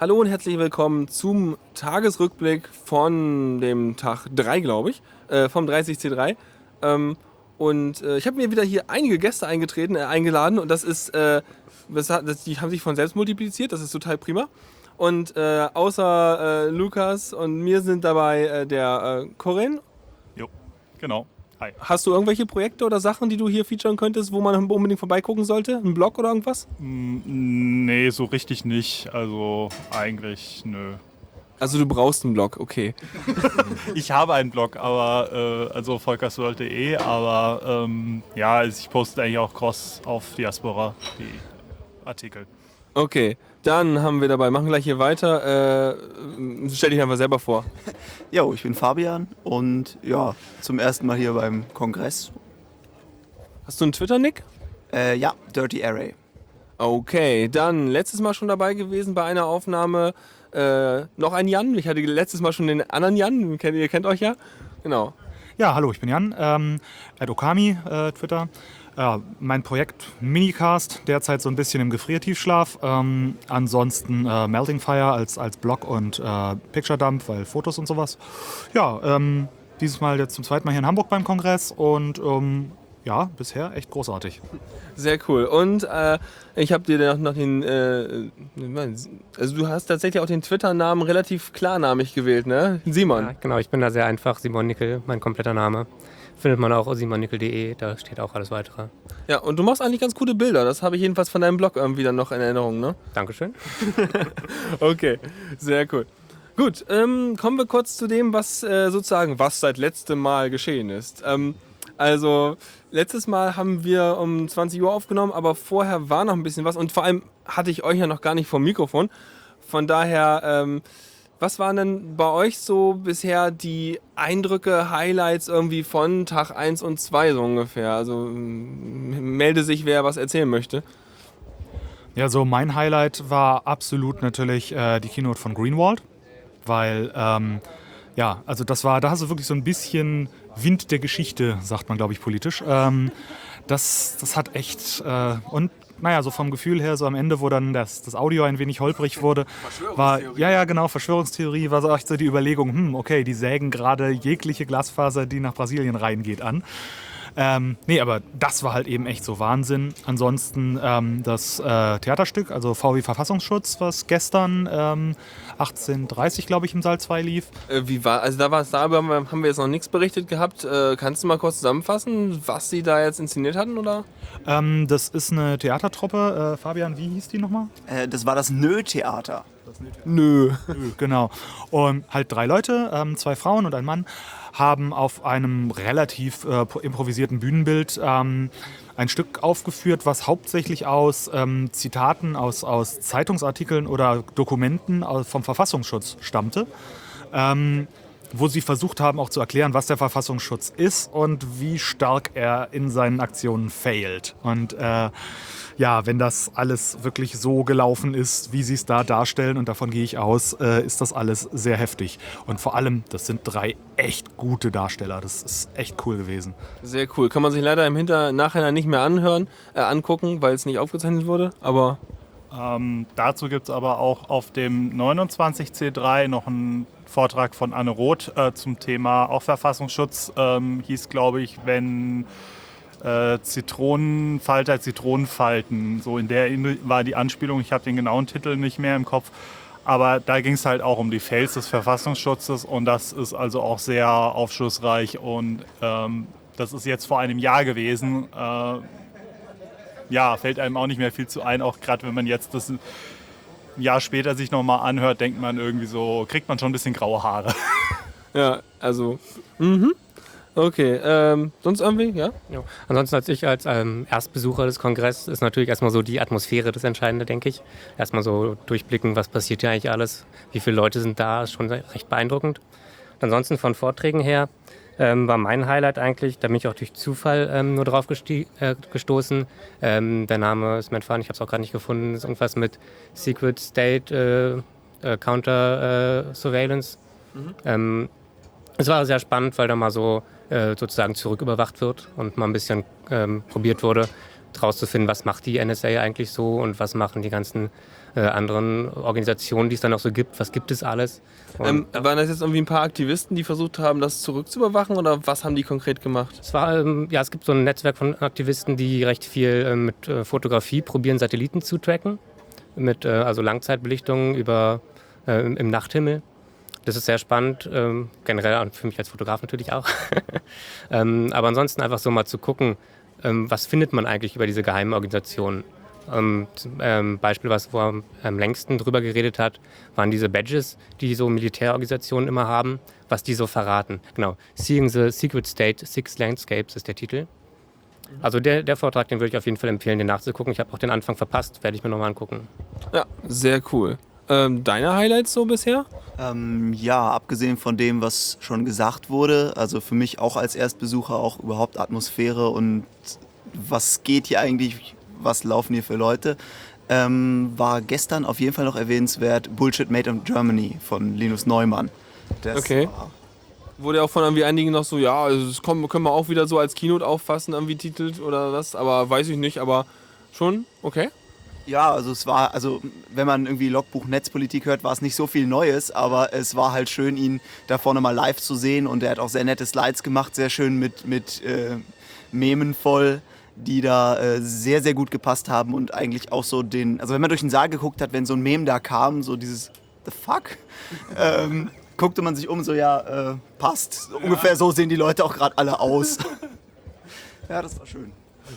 Hallo und herzlich willkommen zum Tagesrückblick von dem Tag 3, glaube ich, äh, vom 30C3. Ähm, und äh, ich habe mir wieder hier einige Gäste eingetreten, äh, eingeladen und das ist, äh, das, das, die haben sich von selbst multipliziert, das ist total prima. Und äh, außer äh, Lukas und mir sind dabei der Corinne. Jo, genau. Hi. Hast du irgendwelche Projekte oder Sachen, die du hier featuren könntest, wo man unbedingt vorbeigucken sollte? Ein Blog oder irgendwas? Mm, Nee, so richtig nicht. Also eigentlich nö. Also du brauchst einen Blog, okay. Ich habe einen Blog, aber äh, also volkersworld.de, aber ähm, ja, also ich poste eigentlich auch cross auf Diaspora die Artikel. Okay, dann haben wir dabei, machen gleich hier weiter. Äh, stell dich einfach selber vor. Jo, ich bin Fabian und ja, zum ersten Mal hier beim Kongress. Hast du einen Twitter-Nick? Äh, ja, Dirty Array. Okay, dann letztes Mal schon dabei gewesen bei einer Aufnahme. Äh, noch ein Jan. Ich hatte letztes Mal schon den anderen Jan. Ihr kennt euch ja. Genau. Ja, hallo, ich bin Jan, ähm, at Okami, äh, Twitter. Ja, mein Projekt Minicast, derzeit so ein bisschen im Gefriertiefschlaf. Ähm, ansonsten äh, Melting Fire als, als Blog und äh, Picture Dump, weil Fotos und sowas. Ja, ähm, dieses Mal jetzt zum zweiten Mal hier in Hamburg beim Kongress und ähm, ja, bisher echt großartig. Sehr cool. Und äh, ich habe dir noch, noch den. Äh, also, du hast tatsächlich auch den Twitter-Namen relativ klarnamig gewählt, ne? Simon. Ja, genau, ich bin da sehr einfach. Simon Nickel, mein kompletter Name. Findet man auch auf simonnickel.de, da steht auch alles weitere. Ja, und du machst eigentlich ganz gute Bilder. Das habe ich jedenfalls von deinem Blog irgendwie dann noch in Erinnerung, ne? Dankeschön. Okay, sehr cool. Gut, ähm, kommen wir kurz zu dem, was äh, sozusagen, was seit letztem Mal geschehen ist. Ähm, also, letztes Mal haben wir um 20 Uhr aufgenommen, aber vorher war noch ein bisschen was und vor allem hatte ich euch ja noch gar nicht vom Mikrofon. Von daher, ähm, was waren denn bei euch so bisher die Eindrücke, Highlights irgendwie von Tag 1 und 2 so ungefähr? Also, melde sich, wer was erzählen möchte. Ja, so mein Highlight war absolut natürlich äh, die Keynote von Greenwald, weil ähm, ja, also das war, da hast du wirklich so ein bisschen Wind der Geschichte, sagt man, glaube ich, politisch. Ähm, das, das hat echt äh, und naja, so vom Gefühl her, so am Ende, wo dann das, das Audio ein wenig holprig wurde, war, ja, ja, genau, Verschwörungstheorie war so echt so die Überlegung, hm, okay, die sägen gerade jegliche Glasfaser, die nach Brasilien reingeht, an. Ähm, nee, aber das war halt eben echt so Wahnsinn. Ansonsten ähm, das äh, Theaterstück, also VW Verfassungsschutz, was gestern ähm, 18.30 glaube ich im Saal 2 lief. Äh, wie war, also da war es darüber haben wir jetzt noch nichts berichtet gehabt. Äh, kannst du mal kurz zusammenfassen, was sie da jetzt inszeniert hatten, oder? Ähm, das ist eine Theatertruppe. Äh, Fabian, wie hieß die nochmal? Äh, das war das Nö-Theater. Nö. Genau. Und halt drei Leute, ähm, zwei Frauen und ein Mann, haben auf einem relativ äh, improvisierten Bühnenbild ähm, ein Stück aufgeführt, was hauptsächlich aus ähm, Zitaten aus, aus Zeitungsartikeln oder Dokumenten vom Verfassungsschutz stammte. Ähm, wo sie versucht haben auch zu erklären, was der Verfassungsschutz ist und wie stark er in seinen Aktionen failt. Und äh, ja, wenn das alles wirklich so gelaufen ist, wie sie es da darstellen, und davon gehe ich aus, äh, ist das alles sehr heftig. Und vor allem, das sind drei echt gute Darsteller. Das ist echt cool gewesen. Sehr cool. Kann man sich leider im Hinter Nachhinein nicht mehr anhören, äh, angucken, weil es nicht aufgezeichnet wurde. Aber Ähm, dazu gibt es aber auch auf dem 29C3 noch einen Vortrag von Anne Roth äh, zum Thema auch Verfassungsschutz. Ähm, hieß, glaube ich, wenn äh, Zitronenfalter Zitronenfalten. So in der war die Anspielung. Ich habe den genauen Titel nicht mehr im Kopf. Aber da ging es halt auch um die Fails des Verfassungsschutzes und das ist also auch sehr aufschlussreich und ähm, das ist jetzt vor einem Jahr gewesen. Äh, ja, fällt einem auch nicht mehr viel zu ein, auch gerade wenn man jetzt das ein Jahr später sich nochmal anhört, denkt man irgendwie so, kriegt man schon ein bisschen graue Haare. ja, also. Mhm. Okay, ähm, sonst irgendwie, ja? Ja. Ansonsten als ich als ähm, Erstbesucher des Kongresses ist natürlich erstmal so die Atmosphäre das Entscheidende, denke ich. Erstmal so durchblicken, was passiert hier eigentlich alles, wie viele Leute sind da, ist schon recht beeindruckend. Ansonsten von Vorträgen her ähm, war mein Highlight eigentlich, da bin ich auch durch Zufall ähm, nur drauf äh, gestoßen. Ähm, der Name ist mir entfallen, ich habe es auch gerade nicht gefunden, ist irgendwas mit Secret State äh, äh, Counter äh, Surveillance. Ähm, es war sehr spannend, weil da mal so äh, sozusagen zurücküberwacht wird und mal ein bisschen ähm, probiert wurde, herauszufinden, was macht die NSA eigentlich so und was machen die ganzen äh, anderen Organisationen, die es dann auch so gibt. Was gibt es alles? Und, Ähm, waren das jetzt irgendwie ein paar Aktivisten, die versucht haben, das zurückzuüberwachen oder was haben die konkret gemacht? Es war, ähm, ja, es gibt so ein Netzwerk von Aktivisten, die recht viel ähm, mit äh, Fotografie probieren, Satelliten zu tracken. Mit äh, also Langzeitbelichtungen über, äh, im, im Nachthimmel. Das ist sehr spannend, ähm, generell und für mich als Fotograf natürlich auch. ähm, aber ansonsten einfach so mal zu gucken, ähm, was findet man eigentlich über diese geheimen Organisationen. Ähm, zum, ähm, Beispiel, was wo er am längsten drüber geredet hat, waren diese Badges, die so Militärorganisationen immer haben, was die so verraten. Genau, Seeing the Secret State, Six Landscapes ist der Titel. Also der, der Vortrag, den würde ich auf jeden Fall empfehlen, den nachzugucken. Ich habe auch den Anfang verpasst, werde ich mir nochmal angucken. Ja, sehr cool. Ähm, deine Highlights so bisher? Ähm, ja, abgesehen von dem, was schon gesagt wurde, also für mich auch als Erstbesucher auch überhaupt Atmosphäre und was geht hier eigentlich, was laufen hier für Leute, ähm, war gestern auf jeden Fall noch erwähnenswert Bullshit Made in Germany von Linus Neumann. Das Okay. Wurde auch von irgendwie einigen noch so, ja, also das können wir auch wieder so als Keynote auffassen, irgendwie titelt oder was, aber weiß ich nicht, aber schon, okay. Ja, also es war, also wenn man irgendwie Logbuch Netzpolitik hört, war es nicht so viel Neues, aber es war halt schön, ihn da vorne mal live zu sehen und er hat auch sehr nette Slides gemacht, sehr schön mit, mit äh, Memen voll, die da äh, sehr, sehr gut gepasst haben und eigentlich auch so den, also wenn man durch den Saal geguckt hat, wenn so ein Mem da kam, so dieses The fuck, ähm, guckte man sich um, so ja, äh, passt, ungefähr so sehen die Leute auch gerade alle aus. ja, das war schön.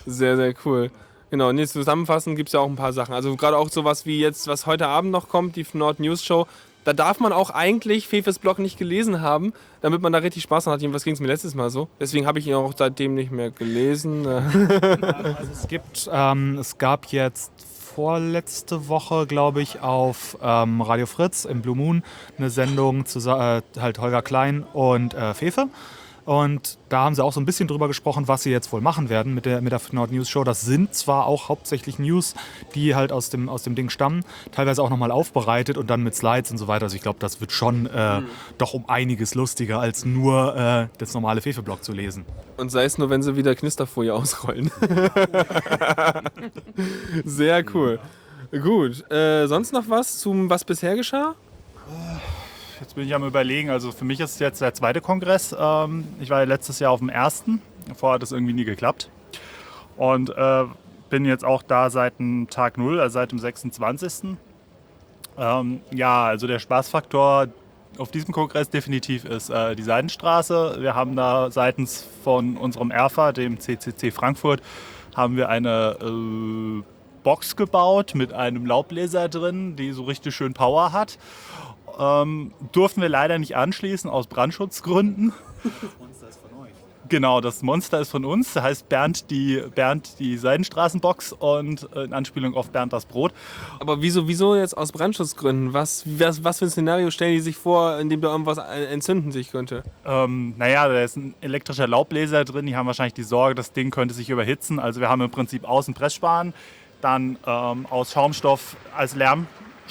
Sehr, sehr cool. Genau, und jetzt zusammenfassend gibt es ja auch ein paar Sachen. Also gerade auch sowas wie jetzt, was heute Abend noch kommt, die Nord News Show. Da darf man auch eigentlich Fefes Blog nicht gelesen haben, damit man da richtig Spaß hat. Jedenfalls ging es mir letztes Mal so. Deswegen habe ich ihn auch seitdem nicht mehr gelesen. Also es gibt, ähm, es gab jetzt vorletzte Woche, glaube ich, auf ähm, Radio Fritz im Blue Moon eine Sendung zu äh, halt Holger Klein und äh, Fefe. Und da haben sie auch so ein bisschen drüber gesprochen, was sie jetzt wohl machen werden mit der, mit der Nord News Show. Das sind zwar auch hauptsächlich News, die halt aus dem, aus dem Ding stammen, teilweise auch nochmal aufbereitet und dann mit Slides und so weiter. Also ich glaube, das wird schon äh, doch um einiges lustiger, als nur äh, das normale Fefe-Blog zu lesen. Und sei es nur, wenn sie wieder Knisterfolie ausrollen. Sehr cool. Gut, äh, sonst noch was zum, was bisher geschah? Jetzt bin ich am überlegen, also für mich ist es jetzt der zweite Kongress. Ähm, ich war ja letztes Jahr auf dem ersten, vorher hat es irgendwie nie geklappt. Und äh, bin jetzt auch da seit dem Tag Null, also seit dem 26. Ähm, ja, also der Spaßfaktor auf diesem Kongress definitiv ist äh, die Seidenstraße. Wir haben da seitens von unserem ERFA, dem CCC Frankfurt, haben wir eine äh, Box gebaut mit einem Laubbläser drin, die so richtig schön Power hat. Ähm, durften wir leider nicht anschließen aus Brandschutzgründen. Genau, das Monster ist von uns. Das heißt Bernd die, Bernd die Seidenstraßenbox und äh, in Anspielung auf Bernd das Brot. Aber wieso, wieso jetzt aus Brandschutzgründen? Was, was, was für ein Szenario stellen die sich vor, in dem da irgendwas entzünden sich könnte? Ähm, naja, da ist ein elektrischer Laubbläser drin. Die haben wahrscheinlich die Sorge, das Ding könnte sich überhitzen. Also wir haben im Prinzip außen Pressspan, dann ähm, aus Schaumstoff als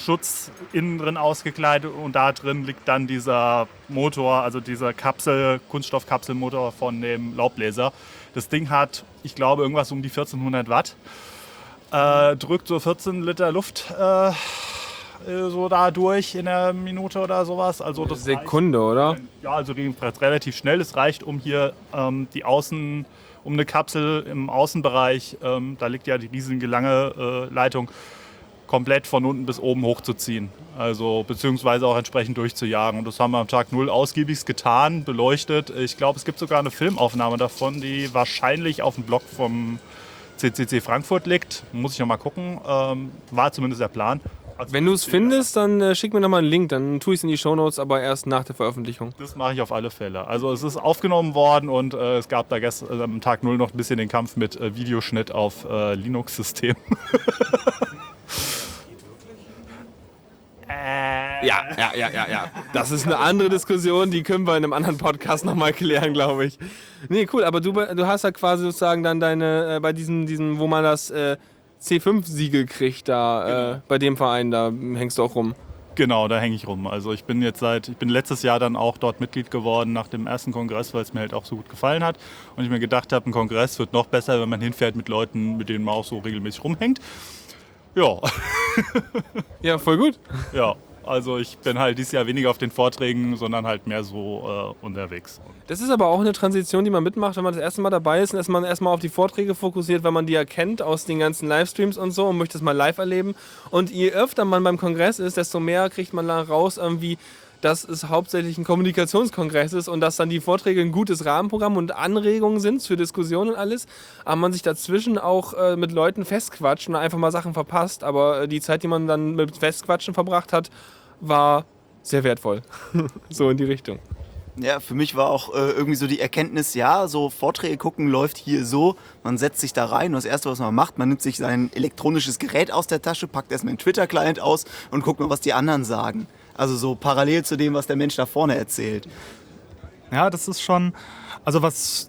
Lärmschutz innen drin ausgekleidet und da drin liegt dann dieser Motor, also dieser Kapsel, Kunststoffkapselmotor von dem Laubbläser. Das Ding hat, ich glaube, irgendwas um die 1400 Watt. Äh, drückt so 14 Liter Luft äh, äh, so da durch in der Minute oder sowas. Also das reicht. Sekunde, oder? Ja, also relativ schnell. Es reicht, um hier ähm, die Außen, um eine Kapsel im Außenbereich, ähm, da liegt ja die riesige lange äh, Leitung, komplett von unten bis oben hochzuziehen. Also beziehungsweise auch entsprechend durchzujagen. Und das haben wir am Tag null ausgiebigst getan, beleuchtet. Ich glaube, es gibt sogar eine Filmaufnahme davon, die wahrscheinlich auf dem Blog vom CCC Frankfurt liegt. Muss ich noch mal gucken. Ähm, war zumindest der Plan. Also, Wenn du es findest, dann äh, schick mir nochmal einen Link, dann tue ich es in die Shownotes, aber erst nach der Veröffentlichung. Das mache ich auf alle Fälle. Also es ist aufgenommen worden und äh, es gab da gestern äh, am Tag 0 noch ein bisschen den Kampf mit äh, Videoschnitt auf äh, Linux-System. Ja, ja, ja, ja, ja. Das ist eine andere Diskussion, die können wir in einem anderen Podcast nochmal klären, glaube ich. Nee, cool, aber du, du hast ja quasi sozusagen dann deine, äh, bei diesem, diesem, wo man das äh, C5-Siegel kriegt, da, äh, bei dem Verein, da hängst du auch rum. genau, da hänge ich rum. Also ich bin jetzt seit, ich bin letztes Jahr dann auch dort Mitglied geworden nach dem ersten Kongress, weil es mir halt auch so gut gefallen hat. Und ich mir gedacht habe, ein Kongress wird noch besser, wenn man hinfährt mit Leuten, mit denen man auch so regelmäßig rumhängt. Ja, Ja, voll gut. Ja, also ich bin halt dieses Jahr weniger auf den Vorträgen, sondern halt mehr so äh, unterwegs. Das ist aber auch eine Transition, die man mitmacht, wenn man das erste Mal dabei ist und dass man erstmal auf die Vorträge fokussiert, weil man die ja kennt aus den ganzen Livestreams und so und möchte es mal live erleben. Und je öfter man beim Kongress ist, desto mehr kriegt man da raus irgendwie, dass es hauptsächlich ein Kommunikationskongress ist und dass dann die Vorträge ein gutes Rahmenprogramm und Anregungen sind für Diskussionen und alles, aber man sich dazwischen auch äh, mit Leuten festquatscht und einfach mal Sachen verpasst. Aber äh, die Zeit, die man dann mit Festquatschen verbracht hat, war sehr wertvoll. so in die Richtung. Ja, für mich war auch äh, irgendwie so die Erkenntnis, ja, so Vorträge gucken läuft hier so, man setzt sich da rein und das Erste, was man macht, man nimmt sich sein elektronisches Gerät aus der Tasche, packt erstmal einen Twitter-Client aus und guckt mal, was die anderen sagen. Also so parallel zu dem, was der Mensch da vorne erzählt. Ja, das ist schon, also was,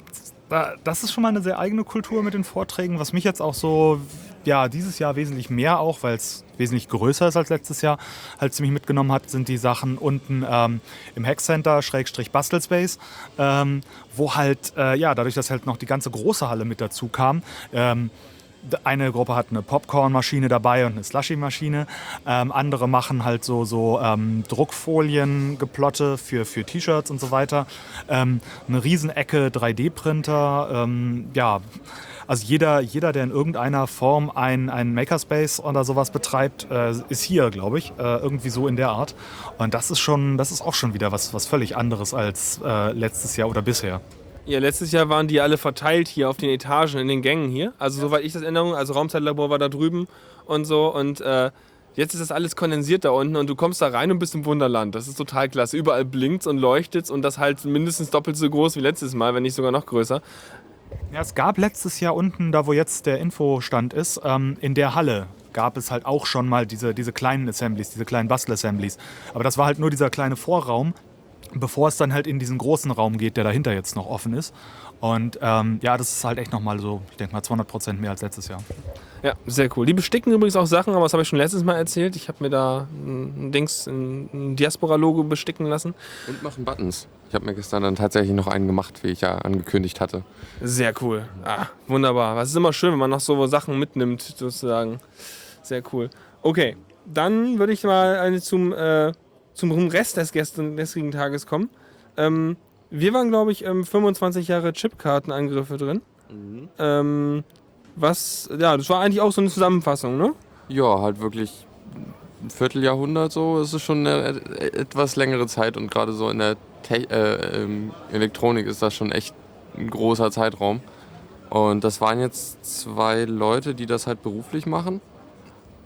da- das ist schon mal eine sehr eigene Kultur mit den Vorträgen, was mich jetzt auch so, ja, dieses Jahr wesentlich mehr auch, weil es wesentlich größer ist als letztes Jahr, halt ziemlich mitgenommen hat, sind die Sachen unten ähm, im Hackcenter, Schrägstrich Bastelspace, ähm, wo halt, äh, ja, dadurch, dass halt noch die ganze große Halle mit dazu kam, ähm, eine Gruppe hat eine Popcornmaschine dabei und eine Slushy-Maschine. Ähm, andere machen halt so, so ähm, Druckfolien, Geplotte für, für T-Shirts und so weiter. Ähm, eine Riesenecke 3D-Printer. Ähm, ja, also jeder, jeder, der in irgendeiner Form ein, ein Makerspace oder sowas betreibt, äh, ist hier, glaube ich, äh, irgendwie so in der Art. Und das ist schon, das ist auch schon wieder was, was völlig anderes als äh, letztes Jahr oder bisher. Ja, letztes Jahr waren die alle verteilt hier auf den Etagen, in den Gängen hier. Also soweit ich das Erinnerung, also Raumzeitlabor war da drüben und so und äh, jetzt ist das alles kondensiert da unten und du kommst da rein und bist im Wunderland. Das ist total klasse. Überall blinkt's und leuchtet's und das halt mindestens doppelt so groß wie letztes Mal, wenn nicht sogar noch größer. Ja, es gab letztes Jahr unten, da wo jetzt der Infostand ist, ähm, in der Halle gab es halt auch schon mal diese, diese kleinen Assemblies, diese kleinen Bastel-Assemblies. Aber das war halt nur dieser kleine Vorraum, bevor es dann halt in diesen großen Raum geht, der dahinter jetzt noch offen ist. Und ähm, ja, das ist halt echt nochmal so, ich denke mal 200 Prozent mehr als letztes Jahr. Ja, sehr cool. Die besticken übrigens auch Sachen, aber das habe ich schon letztes Mal erzählt. Ich habe mir da ein Dings, ein Diaspora-Logo besticken lassen. Und machen Buttons. Ich habe mir gestern dann tatsächlich noch einen gemacht, wie ich ja angekündigt hatte. Sehr cool. Ah, wunderbar. Es ist immer schön, wenn man noch so Sachen mitnimmt, sozusagen. Sehr cool. Okay, dann würde ich mal eine zum, äh, zum Rest des gestrigen Tages kommen. Ähm, wir waren, glaube ich, ähm, 25 Jahre Chipkartenangriffe drin. Ähm, was, ja, das war eigentlich auch so eine Zusammenfassung, ne? Ja, halt wirklich ein Vierteljahrhundert so. Es ist schon eine etwas längere Zeit und gerade so in der Te äh, ähm, Elektronik ist das schon echt ein großer Zeitraum. Und das waren jetzt zwei Leute, die das halt beruflich machen.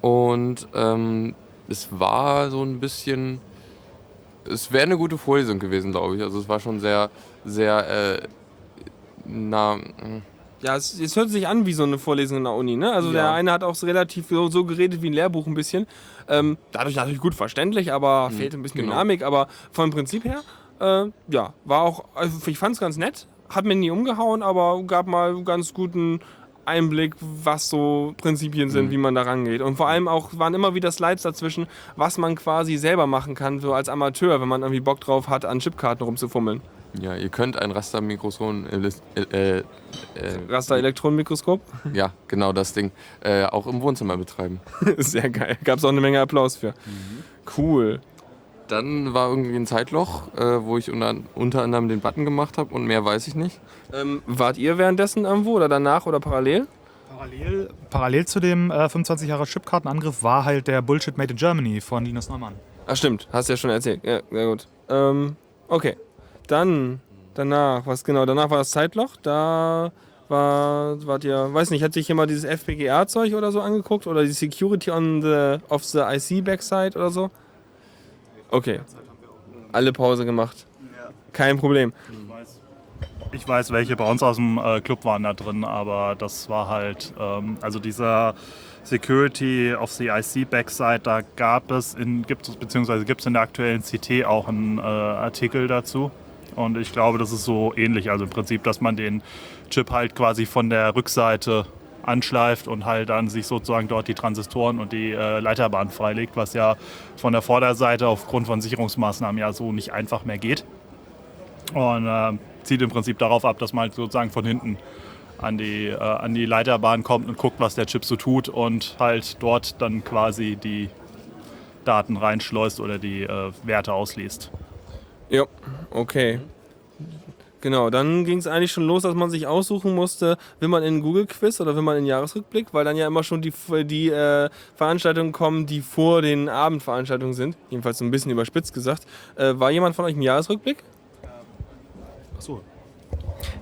Und ähm, es war so ein bisschen. Es wäre eine gute Vorlesung gewesen, glaube ich. Also es war schon sehr, sehr. Äh, na, mm, Ja, es, es hört sich an wie so eine Vorlesung in der Uni, ne? Also der Ja. eine hat auch so relativ so, so geredet wie ein Lehrbuch ein bisschen. Ähm, dadurch natürlich gut verständlich, aber fehlt ein bisschen genau. Dynamik. Aber vom Prinzip her, äh, ja, war auch, also ich fand es ganz nett. Hat mir nie umgehauen, aber gab mal ganz guten Einblick, was so Prinzipien sind, wie man da rangeht. Und vor allem auch waren immer wieder Slides dazwischen, was man quasi selber machen kann, so als Amateur, wenn man irgendwie Bock drauf hat, an Chipkarten rumzufummeln. ja, ihr könnt ein Rastermikroson. Äh, äh, äh, Raster-Elektronenmikroskop. ja, genau das Ding. Äh, auch im Wohnzimmer betreiben. Sehr geil. Gab es auch eine Menge Applaus für. Cool. Dann war irgendwie ein Zeitloch, äh, wo ich unter, unter anderem den Button gemacht habe und mehr weiß ich nicht. Ähm, wart ihr währenddessen irgendwo oder danach oder parallel? Parallel, parallel zu dem äh, 25 Jahre Chipkartenangriff war halt der Bullshit Made in Germany von Linus Neumann. Ach stimmt, hast du ja schon erzählt. Ja, sehr gut. Ähm, okay. Dann, danach, was genau, danach war das Zeitloch. Da war, wart ihr, weiß nicht, hat sich jemand dieses FPGA-Zeug oder so angeguckt? Oder die Security on the, of the IC Backside oder so? Okay. Alle Pause gemacht. Kein Problem. Ich weiß, welche bei uns aus dem äh, Club waren da drin, aber das war halt, ähm, also dieser Security of the IC Backside, da gab es, in, gibt es beziehungsweise gibt es in der aktuellen CT auch einen äh, Artikel dazu. Und ich glaube, das ist so ähnlich. Also im Prinzip, dass man den Chip halt quasi von der Rückseite anschleift und halt dann sich sozusagen dort die Transistoren und die äh, Leiterbahn freilegt, was ja von der Vorderseite aufgrund von Sicherungsmaßnahmen ja so nicht einfach mehr geht. Und äh, zielt im Prinzip darauf ab, dass man halt sozusagen von hinten an die, äh, an die Leiterbahn kommt und guckt, was der Chip so tut und halt dort dann quasi die Daten reinschleust oder die äh, Werte ausliest. Ja, okay. Genau, dann ging es eigentlich schon los, dass man sich aussuchen musste, will man in einen Google-Quiz oder will man in den Jahresrückblick, weil dann ja immer schon die, die äh, Veranstaltungen kommen, die vor den Abendveranstaltungen sind. Jedenfalls so ein bisschen überspitzt gesagt. Äh, war jemand von euch im Jahresrückblick? Achso.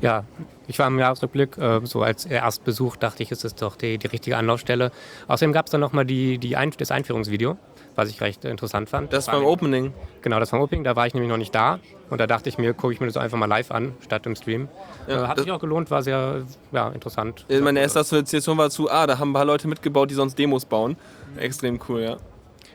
Ja, ich war im Jahresrückblick, äh, so als Erstbesuch dachte ich, ist es doch die, die richtige Anlaufstelle. Außerdem gab es dann nochmal die, die Ein das Einführungsvideo, was ich recht interessant fand. Das war beim Opening. Genau, das war im Opening, da war ich nämlich noch nicht da. Und da dachte ich mir, gucke ich mir das einfach mal live an, statt im Stream. Ja, äh, hat sich auch gelohnt, war sehr ja, interessant. Äh, Meine erste Assoziation war zu, ah, da haben ein paar Leute mitgebaut, die sonst Demos bauen. Extrem cool, ja.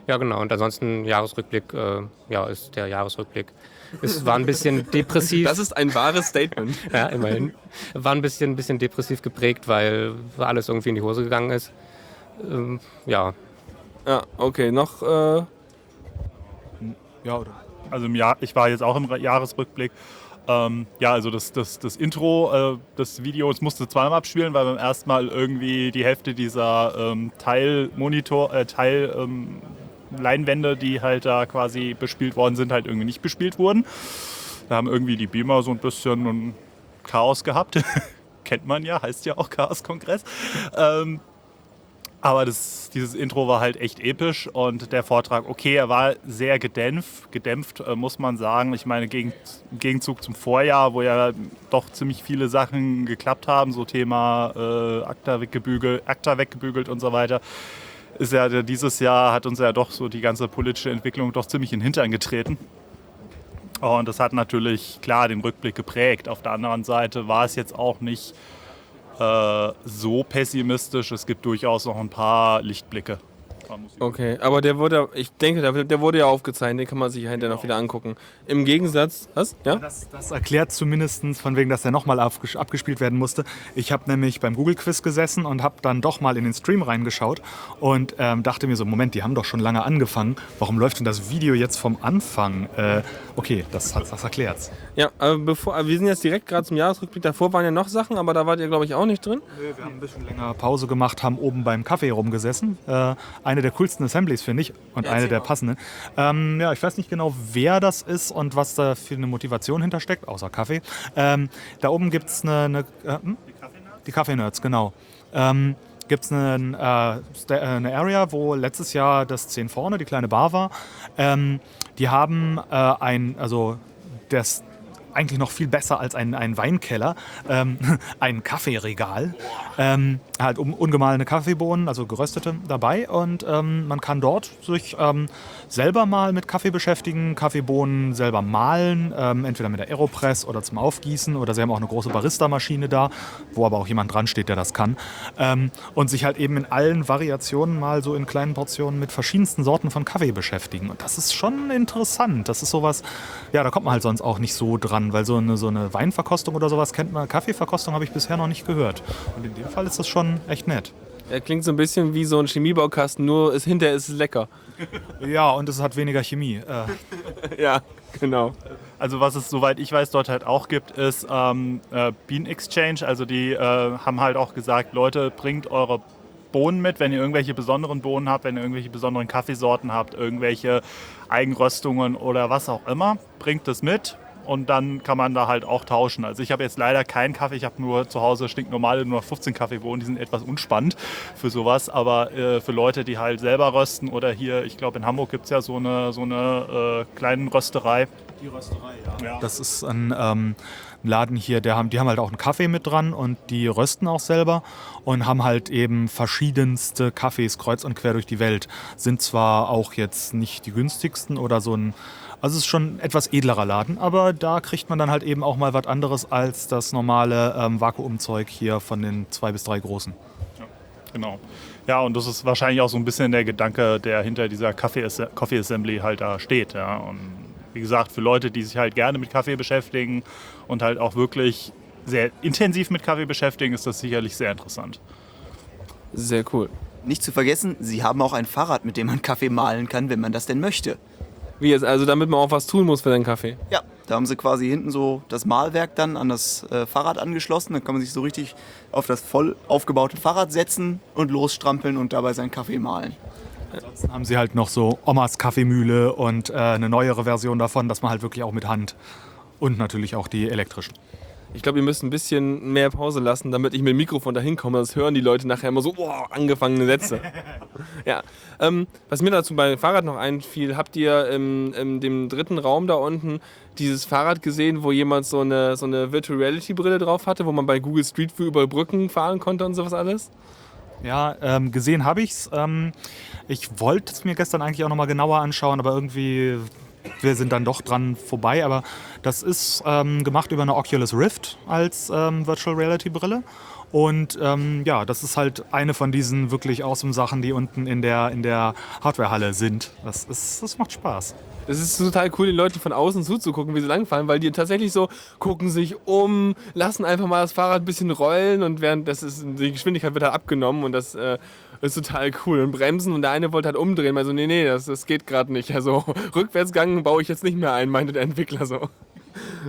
Ja, genau. Und ansonsten Jahresrückblick, äh, ja, ist der Jahresrückblick. Es war ein bisschen depressiv. Das ist ein wahres Statement. ja, immerhin. War ein bisschen, bisschen depressiv geprägt, weil alles irgendwie in die Hose gegangen ist. Ähm, ja, Ja, okay, noch, äh, Ja, oder? Also im Jahr, ich war jetzt auch im Jahresrückblick. Ähm, ja, also das, das, das Intro äh, des Videos musste zweimal abspielen, weil beim ersten Mal irgendwie die Hälfte dieser ähm, Teilmonitor, äh, Teil ähm, Leinwände, die halt da quasi bespielt worden sind, halt irgendwie nicht bespielt wurden. Da haben irgendwie die Beamer so ein bisschen ein Chaos gehabt. Kennt man ja, heißt ja auch Chaos-Kongress. Ähm, aber das, dieses Intro war halt echt episch und der Vortrag, okay, er war sehr gedämpft, gedämpft äh, muss man sagen. Ich meine, im Gegenzug zum Vorjahr, wo ja doch ziemlich viele Sachen geklappt haben, so Thema äh, Akta, weggebügelt, Akta weggebügelt und so weiter, ist ja dieses Jahr hat uns ja doch so die ganze politische Entwicklung doch ziemlich in den Hintern getreten. Und das hat natürlich klar den Rückblick geprägt. Auf der anderen Seite war es jetzt auch nicht so pessimistisch. Es gibt durchaus noch ein paar Lichtblicke. Okay. Aber der wurde, ich denke, der, der wurde ja aufgezeichnet, den kann man sich ja hinterher noch wieder angucken. Im Gegensatz, was? Ja? Das, das erklärt zumindest von wegen, dass der nochmal abges abgespielt werden musste. Ich habe nämlich beim Google-Quiz gesessen und habe dann doch mal in den Stream reingeschaut und ähm, dachte mir so, Moment, die haben doch schon lange angefangen. Warum läuft denn das Video jetzt vom Anfang? Äh, okay, das, hat- das erklärt's. Ja, aber bevor, wir sind jetzt direkt gerade zum Jahresrückblick. Davor waren ja noch Sachen, aber da wart ihr, glaube ich, auch nicht drin. Wir haben ein bisschen länger Pause gemacht, haben oben beim Kaffee rumgesessen. Äh, eine der coolsten Assemblies, finde ich, und eine der passenden. Ähm, ja, ich weiß nicht genau, wer das ist und was da für eine Motivation hintersteckt, außer Kaffee. Ähm, da oben gibt es eine... eine äh, hm? Die Kaffee-Nerds, genau. Ähm, gibt es eine, äh, äh, eine Area, wo letztes Jahr das 10 vorne, die kleine Bar war. Ähm, die haben äh, ein, also das eigentlich noch viel besser als ein, ein Weinkeller, ähm, ein Kaffeeregal. Ähm, halt um, ungemahlene Kaffeebohnen, also geröstete dabei. Und ähm, man kann dort sich ähm, selber mal mit Kaffee beschäftigen, Kaffeebohnen selber mahlen, ähm, entweder mit der Aeropress oder zum Aufgießen. Oder sie haben auch eine große Barista-Maschine da, wo aber auch jemand dran steht, der das kann. Ähm, und sich halt eben in allen Variationen mal so in kleinen Portionen mit verschiedensten Sorten von Kaffee beschäftigen. Und das ist schon interessant. Das ist sowas, ja, da kommt man halt sonst auch nicht so dran, weil so eine, so eine Weinverkostung oder sowas kennt man. Kaffeeverkostung habe ich bisher noch nicht gehört. Und in dem Fall ist das schon echt nett. Er klingt so ein bisschen wie so ein Chemiebaukasten, nur ist, hinterher ist es lecker. Ja, und es hat weniger Chemie. Äh, Ja, genau. Also was es, soweit ich weiß, dort halt auch gibt, ist ähm, äh, Bean Exchange. Also die äh, haben halt auch gesagt, Leute, bringt eure Bohnen mit, wenn ihr irgendwelche besonderen Bohnen habt, wenn ihr irgendwelche besonderen Kaffeesorten habt, irgendwelche Eigenröstungen oder was auch immer, bringt das mit. Und dann kann man da halt auch tauschen. Also ich habe jetzt leider keinen Kaffee, ich habe nur zu Hause stinknormale, nur 15 Kaffeebohnen, die sind etwas unspannend für sowas. Aber äh, für Leute, die halt selber rösten oder hier, ich glaube in Hamburg gibt es ja so eine, so eine äh, kleine Rösterei. Die Rösterei, ja. Das ist ein ähm, Laden hier, der haben, die haben halt auch einen Kaffee mit dran und die rösten auch selber und haben halt eben verschiedenste Kaffees kreuz und quer durch die Welt. Sind zwar auch jetzt nicht die günstigsten oder so ein, also es ist schon ein etwas edlerer Laden, aber da kriegt man dann halt eben auch mal was anderes als das normale ähm, Vakuumzeug hier von den zwei bis drei großen. Genau. Ja, und das ist wahrscheinlich auch so ein bisschen der Gedanke, der hinter dieser Kaffee Coffee Assembly halt da steht. Ja. Und wie gesagt, für Leute, die sich halt gerne mit Kaffee beschäftigen und halt auch wirklich sehr intensiv mit Kaffee beschäftigen, ist das sicherlich sehr interessant. Sehr cool. Nicht zu vergessen, sie haben auch ein Fahrrad, mit dem man Kaffee mahlen kann, wenn man das denn möchte. Wie jetzt, also damit man auch was tun muss für deinen Kaffee. Ja, Da haben sie quasi hinten so das Mahlwerk dann an das äh, Fahrrad angeschlossen. Dann kann man sich so richtig auf das voll aufgebaute Fahrrad setzen und losstrampeln und dabei seinen Kaffee mahlen. Ansonsten haben sie halt noch so Omas Kaffeemühle und äh, eine neuere Version davon, dass man halt wirklich auch mit Hand und natürlich auch die elektrischen. Ich glaube, ihr müsst ein bisschen mehr Pause lassen, damit ich mit dem Mikrofon dahin komme. Das hören die Leute nachher immer so, boah, angefangene Sätze. ja. Ähm, was mir dazu bei Fahrrad noch einfiel, habt ihr im, in dem dritten Raum da unten dieses Fahrrad gesehen, wo jemand so eine, so eine Virtual Reality Brille drauf hatte, wo man bei Google Street View über Brücken fahren konnte und sowas alles? Ja, ähm, gesehen habe ich's. Ähm, ich wollte es mir gestern eigentlich auch nochmal genauer anschauen, aber irgendwie wir sind dann doch dran vorbei. Aber das ist ähm, gemacht über eine Oculus Rift als ähm, Virtual Reality Brille. Und ähm, ja, das ist halt eine von diesen wirklich awesome Sachen, die unten in der, in der Hardwarehalle sind. Das, ist, das macht Spaß. Das ist total cool, den Leuten von außen zuzugucken, wie sie langfahren, weil die tatsächlich so gucken sich um, lassen einfach mal das Fahrrad ein bisschen rollen und während das ist, die Geschwindigkeit wird halt abgenommen und das äh, ist total cool. Und bremsen und der eine wollte halt umdrehen, weil so, nee, nee, das, das geht gerade nicht. Also Rückwärtsgang baue ich jetzt nicht mehr ein, meinte der Entwickler so.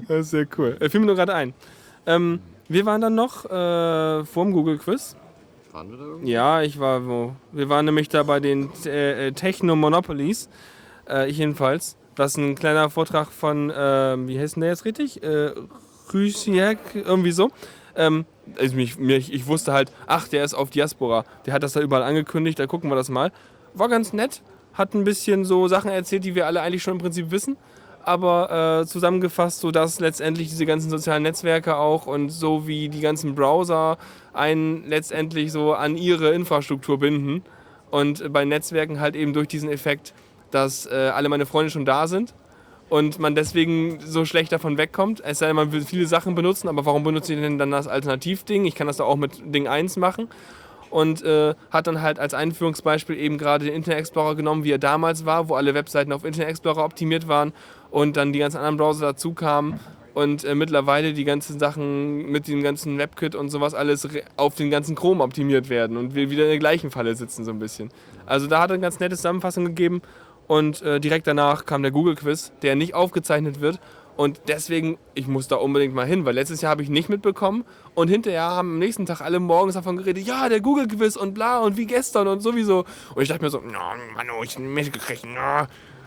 Das ist sehr cool. Äh, fiel mir nur gerade ein. Ähm, wir waren dann noch äh, vorm Google Quiz. Fahren wir da irgendwie? Ja, ich war wo. Wir waren nämlich da bei den äh, äh, Techno Monopolies. Äh, ich jedenfalls. Das ist ein kleiner Vortrag von, ähm, wie heißt denn der jetzt richtig? Äh, Rüsiek, irgendwie so. Ähm, also mich, ich wusste halt, ach, der ist auf Diaspora. Der hat das da überall angekündigt, da gucken wir das mal. War ganz nett, hat ein bisschen so Sachen erzählt, die wir alle eigentlich schon im Prinzip wissen. Aber äh, zusammengefasst, so dass letztendlich diese ganzen sozialen Netzwerke auch und so wie die ganzen Browser einen letztendlich so an ihre Infrastruktur binden. Und bei Netzwerken halt eben durch diesen Effekt, dass äh, alle meine Freunde schon da sind und man deswegen so schlecht davon wegkommt. Es sei denn, man will viele Sachen benutzen, aber warum benutze ich denn dann das Alternativding? Ich kann das da auch mit Ding 1 machen. Und äh, hat dann halt als Einführungsbeispiel eben gerade den Internet Explorer genommen, wie er damals war, wo alle Webseiten auf Internet Explorer optimiert waren und dann die ganzen anderen Browser dazu kamen und äh, mittlerweile die ganzen Sachen mit dem ganzen WebKit und sowas alles auf den ganzen Chrome optimiert werden und wir wieder in der gleichen Falle sitzen so ein bisschen. Also da hat er eine ganz nette Zusammenfassung gegeben und äh, direkt danach kam der Google Quiz, der nicht aufgezeichnet wird und deswegen, ich muss da unbedingt mal hin, weil letztes Jahr habe ich nicht mitbekommen und hinterher haben am nächsten Tag alle morgens davon geredet, ja, der Google Quiz und bla und wie gestern und sowieso. Und ich dachte mir so, na, Mann, oh, ich hab mitgekriegt, na.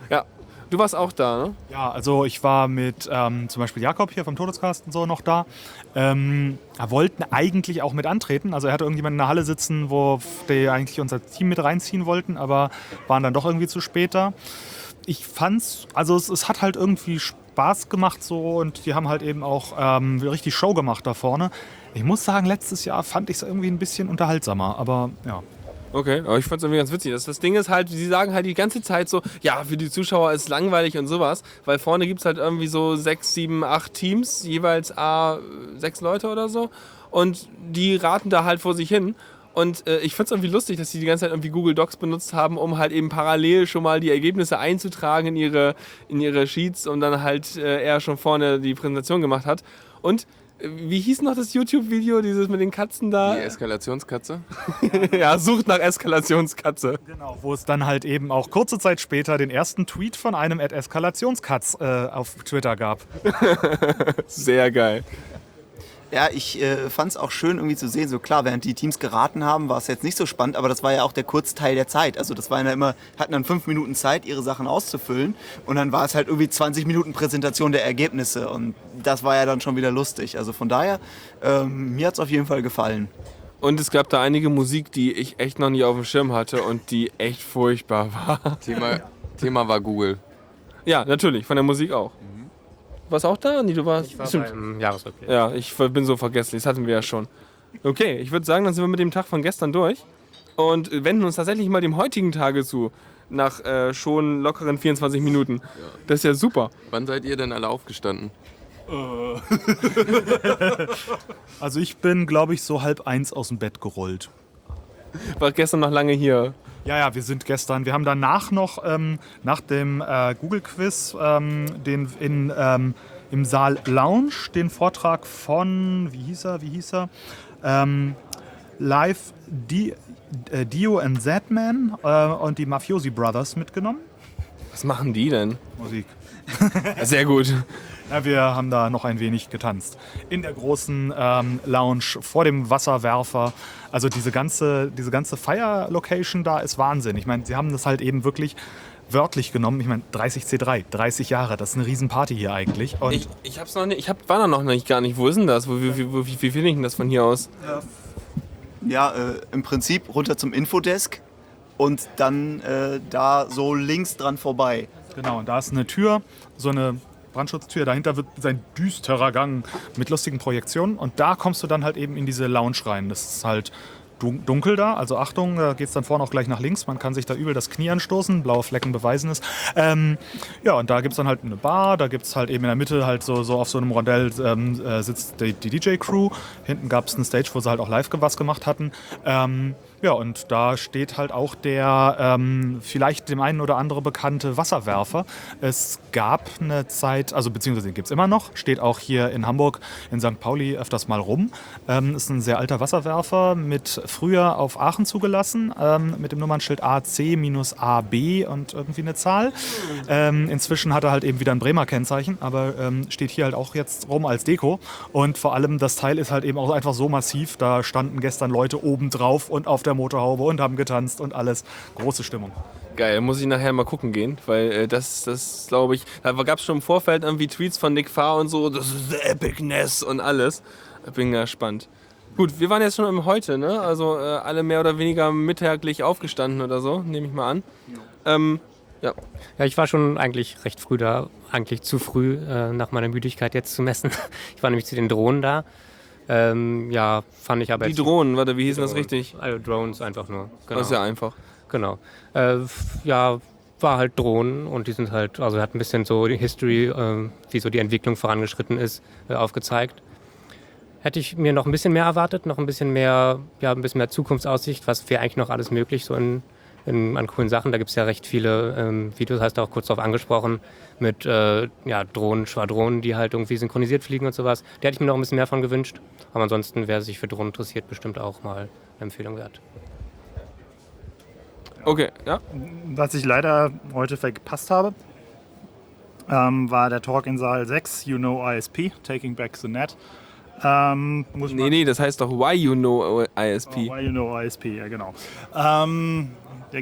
Ja, du warst auch da, ne? Ja, also ich war mit ähm, zum Beispiel Jakob hier vom Todeskasten so noch da. Ähm, wir wollten eigentlich auch mit antreten. Also er hatte irgendjemanden in der Halle sitzen, wo die eigentlich unser Team mit reinziehen wollten, aber waren dann doch irgendwie zu spät da. Ich fand's, also es, es hat halt irgendwie Spaß gemacht so und die haben halt eben auch ähm, richtig Show gemacht da vorne. Ich muss sagen, letztes Jahr fand ich es irgendwie ein bisschen unterhaltsamer, aber ja. Okay, aber ich fand es irgendwie ganz witzig. Das, das Ding ist halt, sie sagen halt die ganze Zeit so, ja, für die Zuschauer ist es langweilig und sowas, weil vorne gibt es halt irgendwie so sechs, sieben, acht Teams, jeweils A, sechs Leute oder so. Und die raten da halt vor sich hin. Und äh, ich find's irgendwie lustig, dass sie die ganze Zeit irgendwie Google Docs benutzt haben, um halt eben parallel schon mal die Ergebnisse einzutragen in ihre, in ihre Sheets und dann halt äh, er schon vorne die Präsentation gemacht hat. Und wie hieß noch das YouTube-Video, dieses mit den Katzen da? Die Eskalationskatze. ja, sucht nach Eskalationskatze. Genau, wo es dann halt eben auch kurze Zeit später den ersten Tweet von einem Ad Eskalationskatz äh, auf Twitter gab. Sehr geil. Ja, ich äh, fand es auch schön irgendwie zu sehen, so klar, während die Teams geraten haben, war es jetzt nicht so spannend, aber das war ja auch der Kurzteil der Zeit. Also das waren ja immer, hatten dann fünf Minuten Zeit, ihre Sachen auszufüllen und dann war es halt irgendwie 20 Minuten Präsentation der Ergebnisse und das war ja dann schon wieder lustig. Also von daher, ähm, mir hat es auf jeden Fall gefallen. Und es gab da einige Musik, die ich echt noch nie auf dem Schirm hatte und die echt furchtbar war. Thema, Thema war Google. Ja, natürlich, von der Musik auch. Warst du auch da? Nee, du warst. Ich war beim Jahresrückblick. Ja, ich bin so vergesslich, das hatten wir ja schon. Okay, ich würde sagen, dann sind wir mit dem Tag von gestern durch und wenden uns tatsächlich mal dem heutigen Tage zu. Nach äh, schon lockeren 24 Minuten. Das ist ja super. Wann seid ihr denn alle aufgestanden? Also ich bin, glaube ich, so halb eins aus dem Bett gerollt. War gestern noch lange hier. Ja, ja, wir sind gestern. Wir haben danach noch ähm, nach dem äh, Google-Quiz ähm, den in, ähm, im Saal Lounge den Vortrag von, wie hieß er, wie hieß er? Ähm, Live Di, äh, Dio and Z-Man äh, und die Mafiosi Brothers mitgenommen. Was machen die denn? Musik. Sehr gut. Ja, wir haben da noch ein wenig getanzt. In der großen ähm, Lounge vor dem Wasserwerfer. Also diese ganze, diese ganze Fire-Location da ist Wahnsinn. Ich meine, sie haben das halt eben wirklich wörtlich genommen. Ich meine, 30C3, 30 Jahre, das ist eine Riesenparty hier eigentlich. Und Ich, ich hab's noch nicht, ich hab, war da noch nicht gar nicht. Wo ist denn das? Wo, wie, wie, wo, wie, wie finde ich denn das von hier aus? Ja, äh, im Prinzip runter zum Infodesk und dann äh, da so links dran vorbei. Genau, und da ist eine Tür, so eine Brandschutztür. Dahinter wird sein düsterer Gang mit lustigen Projektionen. Und da kommst du dann halt eben in diese Lounge rein. Das ist halt dun- dunkel da. Also Achtung, da geht es dann vorne auch gleich nach links. Man kann sich da übel das Knie anstoßen. Blaue Flecken beweisen es. Ähm, ja, und da gibt es dann halt eine Bar. Da gibt es halt eben in der Mitte halt so, so auf so einem Rondell ähm, äh, sitzt die, die DJ-Crew. Hinten gab es einen Stage, wo sie halt auch live was gemacht hatten. Ähm, ja, und da steht halt auch der ähm, vielleicht dem einen oder anderen bekannte Wasserwerfer. Es gab eine Zeit, also beziehungsweise gibt es immer noch, steht auch hier in Hamburg, in St. Pauli öfters mal rum. Ähm, ist ein sehr alter Wasserwerfer, mit früher auf Aachen zugelassen, ähm, mit dem Nummernschild AC-AB und irgendwie eine Zahl. Ähm, inzwischen hat er halt eben wieder ein Bremer Kennzeichen, aber ähm, steht hier halt auch jetzt rum als Deko. Und vor allem das Teil ist halt eben auch einfach so massiv. Da standen gestern Leute oben drauf und auf der Motorhaube und haben getanzt und alles. Große Stimmung. Geil, muss ich nachher mal gucken gehen, weil äh, das, das glaube ich, da gab es schon im Vorfeld irgendwie Tweets von Nick Farr und so, das ist Epicness und alles. Bin gespannt. Gut, wir waren jetzt schon im Heute, ne? Also äh, alle mehr oder weniger mittaglich aufgestanden oder so, nehme ich mal an. Ähm, ja. Ja, ich war schon eigentlich recht früh da, eigentlich zu früh äh, nach meiner Müdigkeit jetzt zu messen. Ich war nämlich zu den Drohnen da. Ähm, ja, fand ich aber Die Drohnen, warte, wie hieß das richtig? Also Drones einfach nur. Genau. Das ist ja einfach. Genau. Äh, ja, war halt Drohnen und die sind halt, also hat ein bisschen so die History, äh, wie so die Entwicklung vorangeschritten ist, äh, aufgezeigt. Hätte ich mir noch ein bisschen mehr erwartet, noch ein bisschen mehr, ja, ein bisschen mehr Zukunftsaussicht, was wäre eigentlich noch alles möglich so in, in, an coolen Sachen. Da gibt es ja recht viele ähm, Videos, hast du auch kurz darauf angesprochen, mit äh, ja, Drohnen, Schwadronen, die halt irgendwie synchronisiert fliegen und sowas. Da hätte ich mir noch ein bisschen mehr von gewünscht. Aber ansonsten, wer sich für Drohnen interessiert, bestimmt auch mal eine Empfehlung wert. Okay, ja. Was ich leider heute verpasst habe, ähm, war der Talk in Saal 6, You Know ISP, Taking Back the Net. Ähm, muss Nee, nee, das heißt doch Why You Know ISP. Oh, why you know ISP, ja genau. Ähm,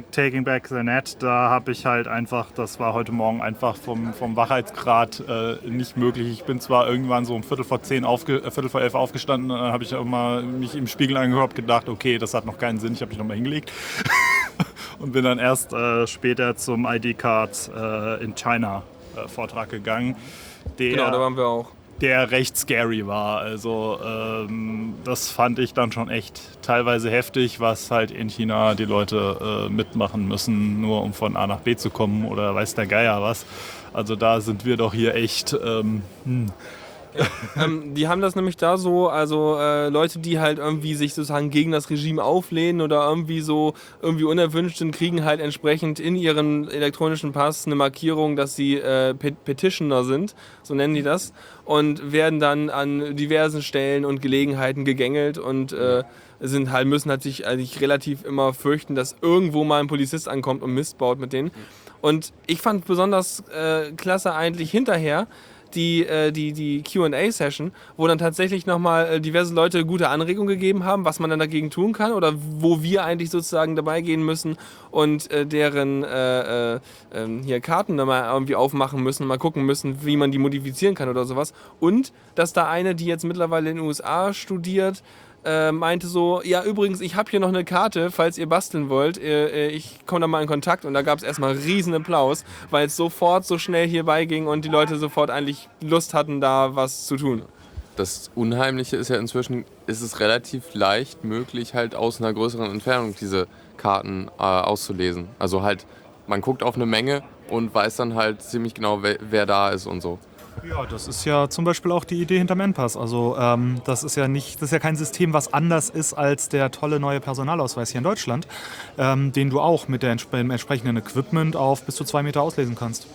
Taking Back the Net, da habe ich halt einfach, das war heute Morgen einfach vom, vom Wachheitsgrad äh, nicht möglich. Ich bin zwar irgendwann so um Viertel vor zehn, aufge, äh, Viertel vor elf aufgestanden, dann habe ich auch mal mich im Spiegel angehört gedacht, okay, das hat noch keinen Sinn, ich habe mich nochmal hingelegt. und bin dann erst äh, später zum ID-Card äh, in China äh, Vortrag gegangen. Der, Genau, da waren wir auch. Der recht scary war. Also ähm, das fand ich dann schon echt teilweise heftig, was halt in China die Leute äh, mitmachen müssen, nur um von A nach B zu kommen oder weiß der Geier was. Also da sind wir doch hier echt. Ähm, hm. Ähm, die haben das nämlich da so, also äh, Leute, die halt irgendwie sich sozusagen gegen das Regime auflehnen oder irgendwie so irgendwie unerwünscht sind, kriegen halt entsprechend in ihren elektronischen Pass eine Markierung, dass sie äh, Pet Petitioner sind, so nennen die das, und werden dann an diversen Stellen und Gelegenheiten gegängelt und äh, sind halt, müssen halt sich eigentlich relativ immer fürchten, dass irgendwo mal ein Polizist ankommt und Mist baut mit denen. Und ich fand besonders äh, klasse eigentlich hinterher, die, äh, die, die QA-Session, wo dann tatsächlich nochmal äh, diverse Leute gute Anregungen gegeben haben, was man dann dagegen tun kann oder wo wir eigentlich sozusagen dabei gehen müssen und äh, deren äh, ähm, hier Karten dann mal irgendwie aufmachen müssen, mal gucken müssen, wie man die modifizieren kann oder sowas. Und dass da eine, die jetzt mittlerweile in den USA studiert, äh, meinte so, ja übrigens, ich habe hier noch eine Karte, falls ihr basteln wollt. Äh, äh, ich komme da mal in Kontakt und da gab es erstmal riesen Applaus, weil es sofort so schnell hierbei ging und die Leute sofort eigentlich Lust hatten, da was zu tun. Das Unheimliche ist ja inzwischen, ist es relativ leicht möglich, halt aus einer größeren Entfernung diese Karten äh, auszulesen. Also halt, man guckt auf eine Menge und weiß dann halt ziemlich genau, wer, wer da ist und so. Ja, das ist ja zum Beispiel auch die Idee hinterm N-Pass. Also ähm, das ist ja nicht, das ist ja kein System, was anders ist als der tolle neue Personalausweis hier in Deutschland, ähm, den du auch mit der, dem entsprechenden Equipment auf bis zu zwei Meter auslesen kannst.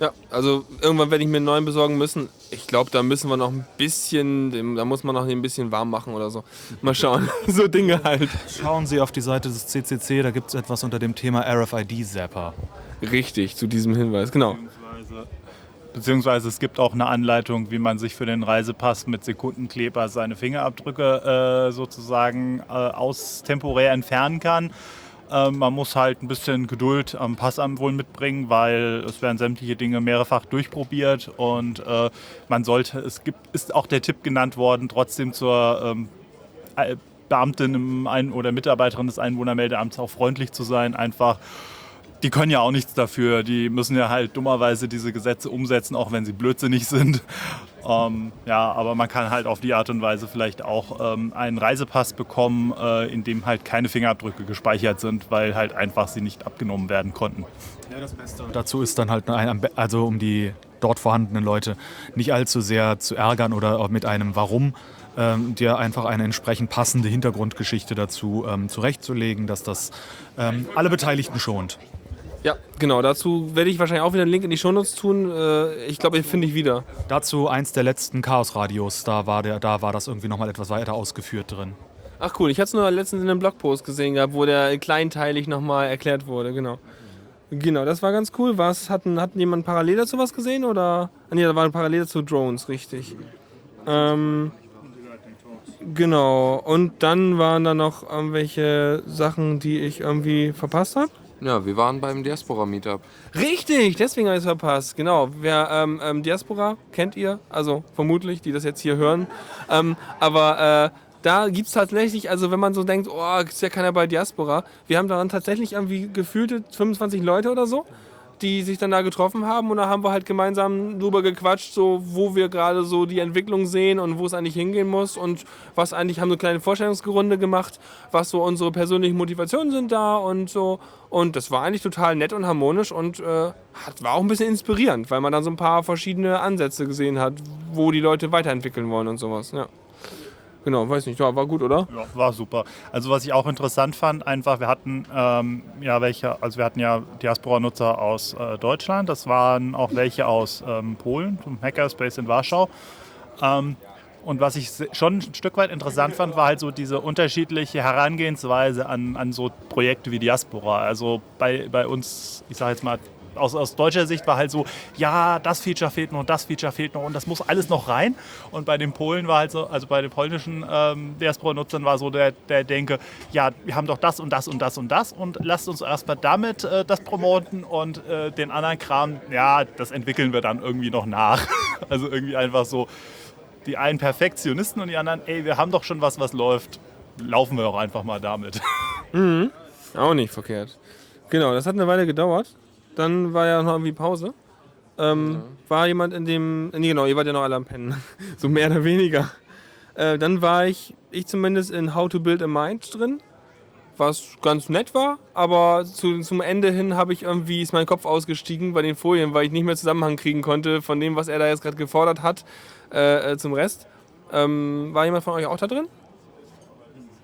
Ja, also irgendwann werde ich mir einen neuen besorgen müssen. Ich glaube, da müssen wir noch ein bisschen, da muss man noch ein bisschen warm machen oder so. Mal schauen. so Dinge halt. Schauen Sie auf die Seite des CCC, da gibt es etwas unter dem Thema RFID-Zapper. Richtig, zu diesem Hinweis, genau. Beziehungsweise, es gibt auch eine Anleitung, wie man sich für den Reisepass mit Sekundenkleber seine Fingerabdrücke äh, sozusagen äh, aus temporär entfernen kann. Ähm, man muss halt ein bisschen Geduld am Passamt wohl mitbringen, weil es werden sämtliche Dinge mehrfach durchprobiert und äh, man sollte, es gibt, ist auch der Tipp genannt worden, trotzdem zur ähm, äh, Beamtin im Ein oder Mitarbeiterin des Einwohnermeldeamts auch freundlich zu sein, einfach die können ja auch nichts dafür. Die müssen ja halt dummerweise diese Gesetze umsetzen, auch wenn sie blödsinnig sind. Ähm, ja, aber man kann halt auf die Art und Weise vielleicht auch ähm, einen Reisepass bekommen, äh, in dem halt keine Fingerabdrücke gespeichert sind, weil halt einfach sie nicht abgenommen werden konnten. Ja, das Beste. Dazu ist dann halt, ein, also um die dort vorhandenen Leute nicht allzu sehr zu ärgern oder mit einem Warum, ähm, dir einfach eine entsprechend passende Hintergrundgeschichte dazu ähm, zurechtzulegen, dass das ähm, alle Beteiligten schont. Ja, genau. Dazu werde ich wahrscheinlich auch wieder einen Link in die Shownotes tun. Äh, ich glaube, den finde ich wieder. Dazu eins der letzten Chaos-Radios, da war, der, da war das irgendwie nochmal etwas weiter ausgeführt drin. Ach cool, ich hatte es nur letztens in einem Blogpost gesehen gehabt, wo der kleinteilig nochmal erklärt wurde, genau. Genau, das war ganz cool. Was, hatten, hatten jemand parallel dazu was gesehen oder? Ah, nee, da waren parallel zu Drones, richtig. Ähm, genau, und dann waren da noch irgendwelche Sachen, die ich irgendwie verpasst habe. Ja, wir waren beim Diaspora-Meetup. Richtig, deswegen habe ich es verpasst. Genau, wer ähm, ähm, Diaspora kennt ihr, also vermutlich, die das jetzt hier hören. Ähm, aber äh, da gibt es tatsächlich, also wenn man so denkt, oh, ist ja keiner bei Diaspora, wir haben dann tatsächlich irgendwie gefühlte 25 Leute oder so, die sich dann da getroffen haben und da haben wir halt gemeinsam drüber gequatscht, so wo wir gerade so die Entwicklung sehen und wo es eigentlich hingehen muss und was eigentlich haben so kleine Vorstellungsrunde gemacht, was so unsere persönlichen Motivationen sind da und so und das war eigentlich total nett und harmonisch und äh, hat, war auch ein bisschen inspirierend, weil man dann so ein paar verschiedene Ansätze gesehen hat, wo die Leute weiterentwickeln wollen und sowas, ja. Genau, weiß nicht, war gut, oder? Ja, war super. Also was ich auch interessant fand, einfach, wir hatten ähm, ja welche, also wir hatten ja Diaspora-Nutzer aus äh, Deutschland, das waren auch welche aus ähm, Polen, zum Hackerspace in Warschau. Ähm, und was ich schon ein Stück weit interessant fand, war halt so diese unterschiedliche Herangehensweise an, an so Projekte wie Diaspora. Also bei, bei uns, ich sage jetzt mal, aus, aus deutscher Sicht war halt so, ja, das Feature fehlt noch und das Feature fehlt noch und das muss alles noch rein. Und bei den Polen war halt so, also bei den polnischen ähm, Diaspora-Nutzern war so der, der Denke, ja, wir haben doch das und das und das und das und lasst uns erstmal damit äh, das promoten und äh, den anderen Kram, ja, das entwickeln wir dann irgendwie noch nach. also irgendwie einfach so, die einen Perfektionisten und die anderen, ey, wir haben doch schon was, was läuft, laufen wir doch einfach mal damit. Mhm. Auch nicht verkehrt. Genau, das hat eine Weile gedauert. Dann war ja noch irgendwie Pause. Ähm, ja. War jemand in dem. Nee, genau, ihr wart ja noch alle am Pennen. so mehr oder weniger. Äh, dann war ich, ich zumindest in How to Build a Mind drin. Was ganz nett war, aber zu, zum Ende hin habe ich irgendwie, ist mein Kopf ausgestiegen bei den Folien, weil ich nicht mehr Zusammenhang kriegen konnte von dem, was er da jetzt gerade gefordert hat, äh, äh, zum Rest. Ähm, war jemand von euch auch da drin?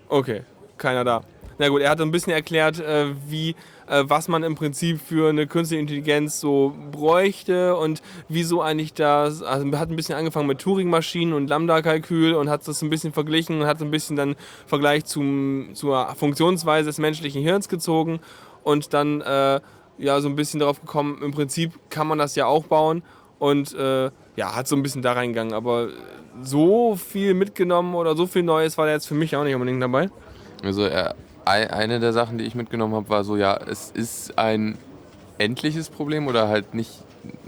Okay, keiner da. Na gut, er hat ein bisschen erklärt, äh, wie äh, was man im Prinzip für eine künstliche Intelligenz so bräuchte und wieso eigentlich das, also hat ein bisschen angefangen mit Turing-Maschinen und Lambda-Kalkül und hat das ein bisschen verglichen und hat ein bisschen dann Vergleich zum, zur Funktionsweise des menschlichen Hirns gezogen und dann äh, ja so ein bisschen darauf gekommen, im Prinzip kann man das ja auch bauen und äh, ja, hat so ein bisschen da reingegangen, aber so viel mitgenommen oder so viel Neues war da jetzt für mich auch nicht unbedingt dabei. Also er eine der Sachen, die ich mitgenommen habe, war so, ja, es ist ein endliches Problem oder halt nicht,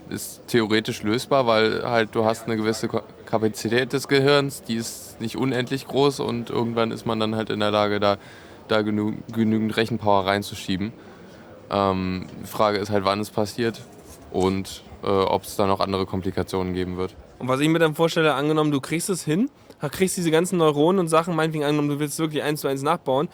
ist theoretisch lösbar, weil halt du hast eine gewisse Kapazität des Gehirns, die ist nicht unendlich groß und irgendwann ist man dann halt in der Lage, da, da genü genügend Rechenpower reinzuschieben. Ähm, Frage ist halt, wann es passiert und äh, ob es da noch andere Komplikationen geben wird. Und was ich mir dann vorstelle, angenommen, du kriegst es hin, kriegst diese ganzen Neuronen und Sachen, meinetwegen angenommen, du willst wirklich eins zu eins nachbauen,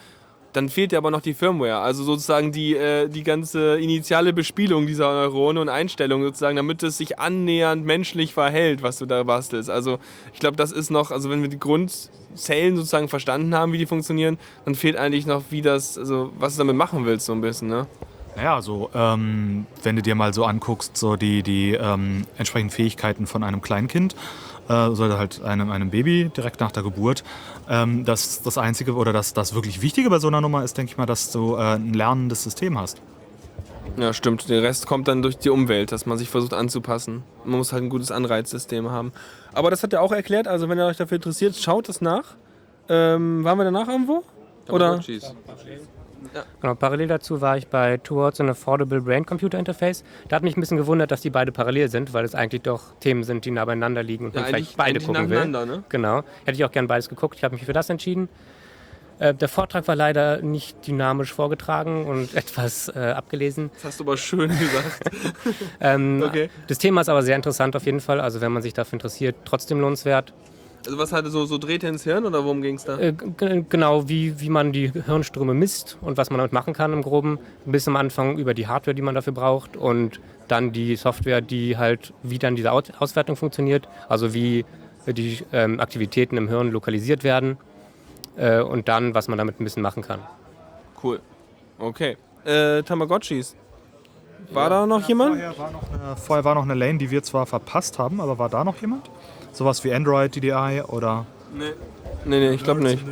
dann fehlt dir aber noch die Firmware, also sozusagen die, äh, die ganze initiale Bespielung dieser Neurone und Einstellung sozusagen, damit es sich annähernd menschlich verhält, was du da bastelst. Also ich glaube, das ist noch, also wenn wir die Grundzellen sozusagen verstanden haben, wie die funktionieren, dann fehlt eigentlich noch, wie das, also was du damit machen willst, so ein bisschen, ne? Naja, so, ähm, wenn du dir mal so anguckst, so die, die ähm, entsprechenden Fähigkeiten von einem Kleinkind, äh, oder halt einem, einem Baby direkt nach der Geburt, ähm, das, das Einzige oder das, das wirklich Wichtige bei so einer Nummer ist, denke ich mal, dass du äh, ein lernendes System hast. Ja, stimmt. Der Rest kommt dann durch die Umwelt, dass man sich versucht anzupassen. Man muss halt ein gutes Anreizsystem haben. Aber das hat er auch erklärt, also wenn ihr euch dafür interessiert, schaut es nach. Ähm, waren wir danach irgendwo? Oder? Genau, parallel dazu war ich bei Towards an Affordable Brain Computer Interface. Da hat mich ein bisschen gewundert, dass die beide parallel sind, weil es eigentlich doch Themen sind, die nah beieinander liegen und man vielleicht beide gucken will. ne? Genau. Hätte ich auch gern beides geguckt. Ich habe mich für das entschieden. Äh, der Vortrag war leider nicht dynamisch vorgetragen und etwas äh, abgelesen. Das hast du aber schön gesagt. Ähm, Okay. Das Thema ist aber sehr interessant auf jeden Fall. Also wenn man sich dafür interessiert, trotzdem lohnenswert. Also was hatte so, so Drähte ins Hirn oder worum ging es da? Äh, genau, wie, wie man die Hirnströme misst und was man damit machen kann im Groben. Bis am Anfang über die Hardware, die man dafür braucht und dann die Software, die halt, wie dann diese Aus Auswertung funktioniert. Also wie die ähm, Aktivitäten im Hirn lokalisiert werden äh, und dann, was man damit ein bisschen machen kann. Cool. Okay. Äh, Tamagotchis. War da noch jemand? Vorher war, noch eine, vorher war noch eine Lane, die wir zwar verpasst haben, aber war da noch jemand? Sowas wie Android, DDI oder. Nee. Nee, nee, ich glaube nicht.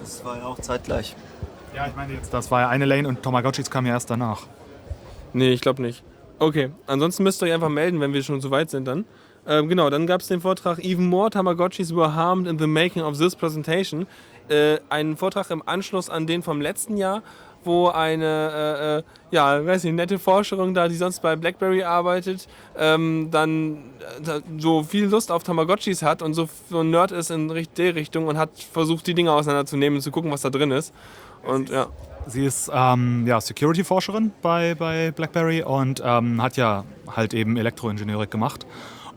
Das war ja auch zeitgleich. Ja, ich meine jetzt, das war ja eine Lane und Tamagotchis kam ja erst danach. Nee, ich glaube nicht. Okay, ansonsten müsst ihr euch einfach melden, wenn wir schon so weit sind dann. Ähm, genau, dann gab es den Vortrag Even More Tamagotchis Were Harmed in the Making of This Presentation. Äh, einen Vortrag im Anschluss an den vom letzten Jahr, wo eine, äh, äh, ja, weiß nicht, nette Forscherin da, die sonst bei BlackBerry arbeitet, ähm, dann äh, so viel Lust auf Tamagotchis hat und so, so ein Nerd ist in richt- der Richtung und hat versucht, die Dinge auseinanderzunehmen und zu gucken, was da drin ist. Und ja. Sie ist ähm, ja, Security-Forscherin bei, bei BlackBerry und ähm, hat ja halt eben Elektroingenieurik gemacht.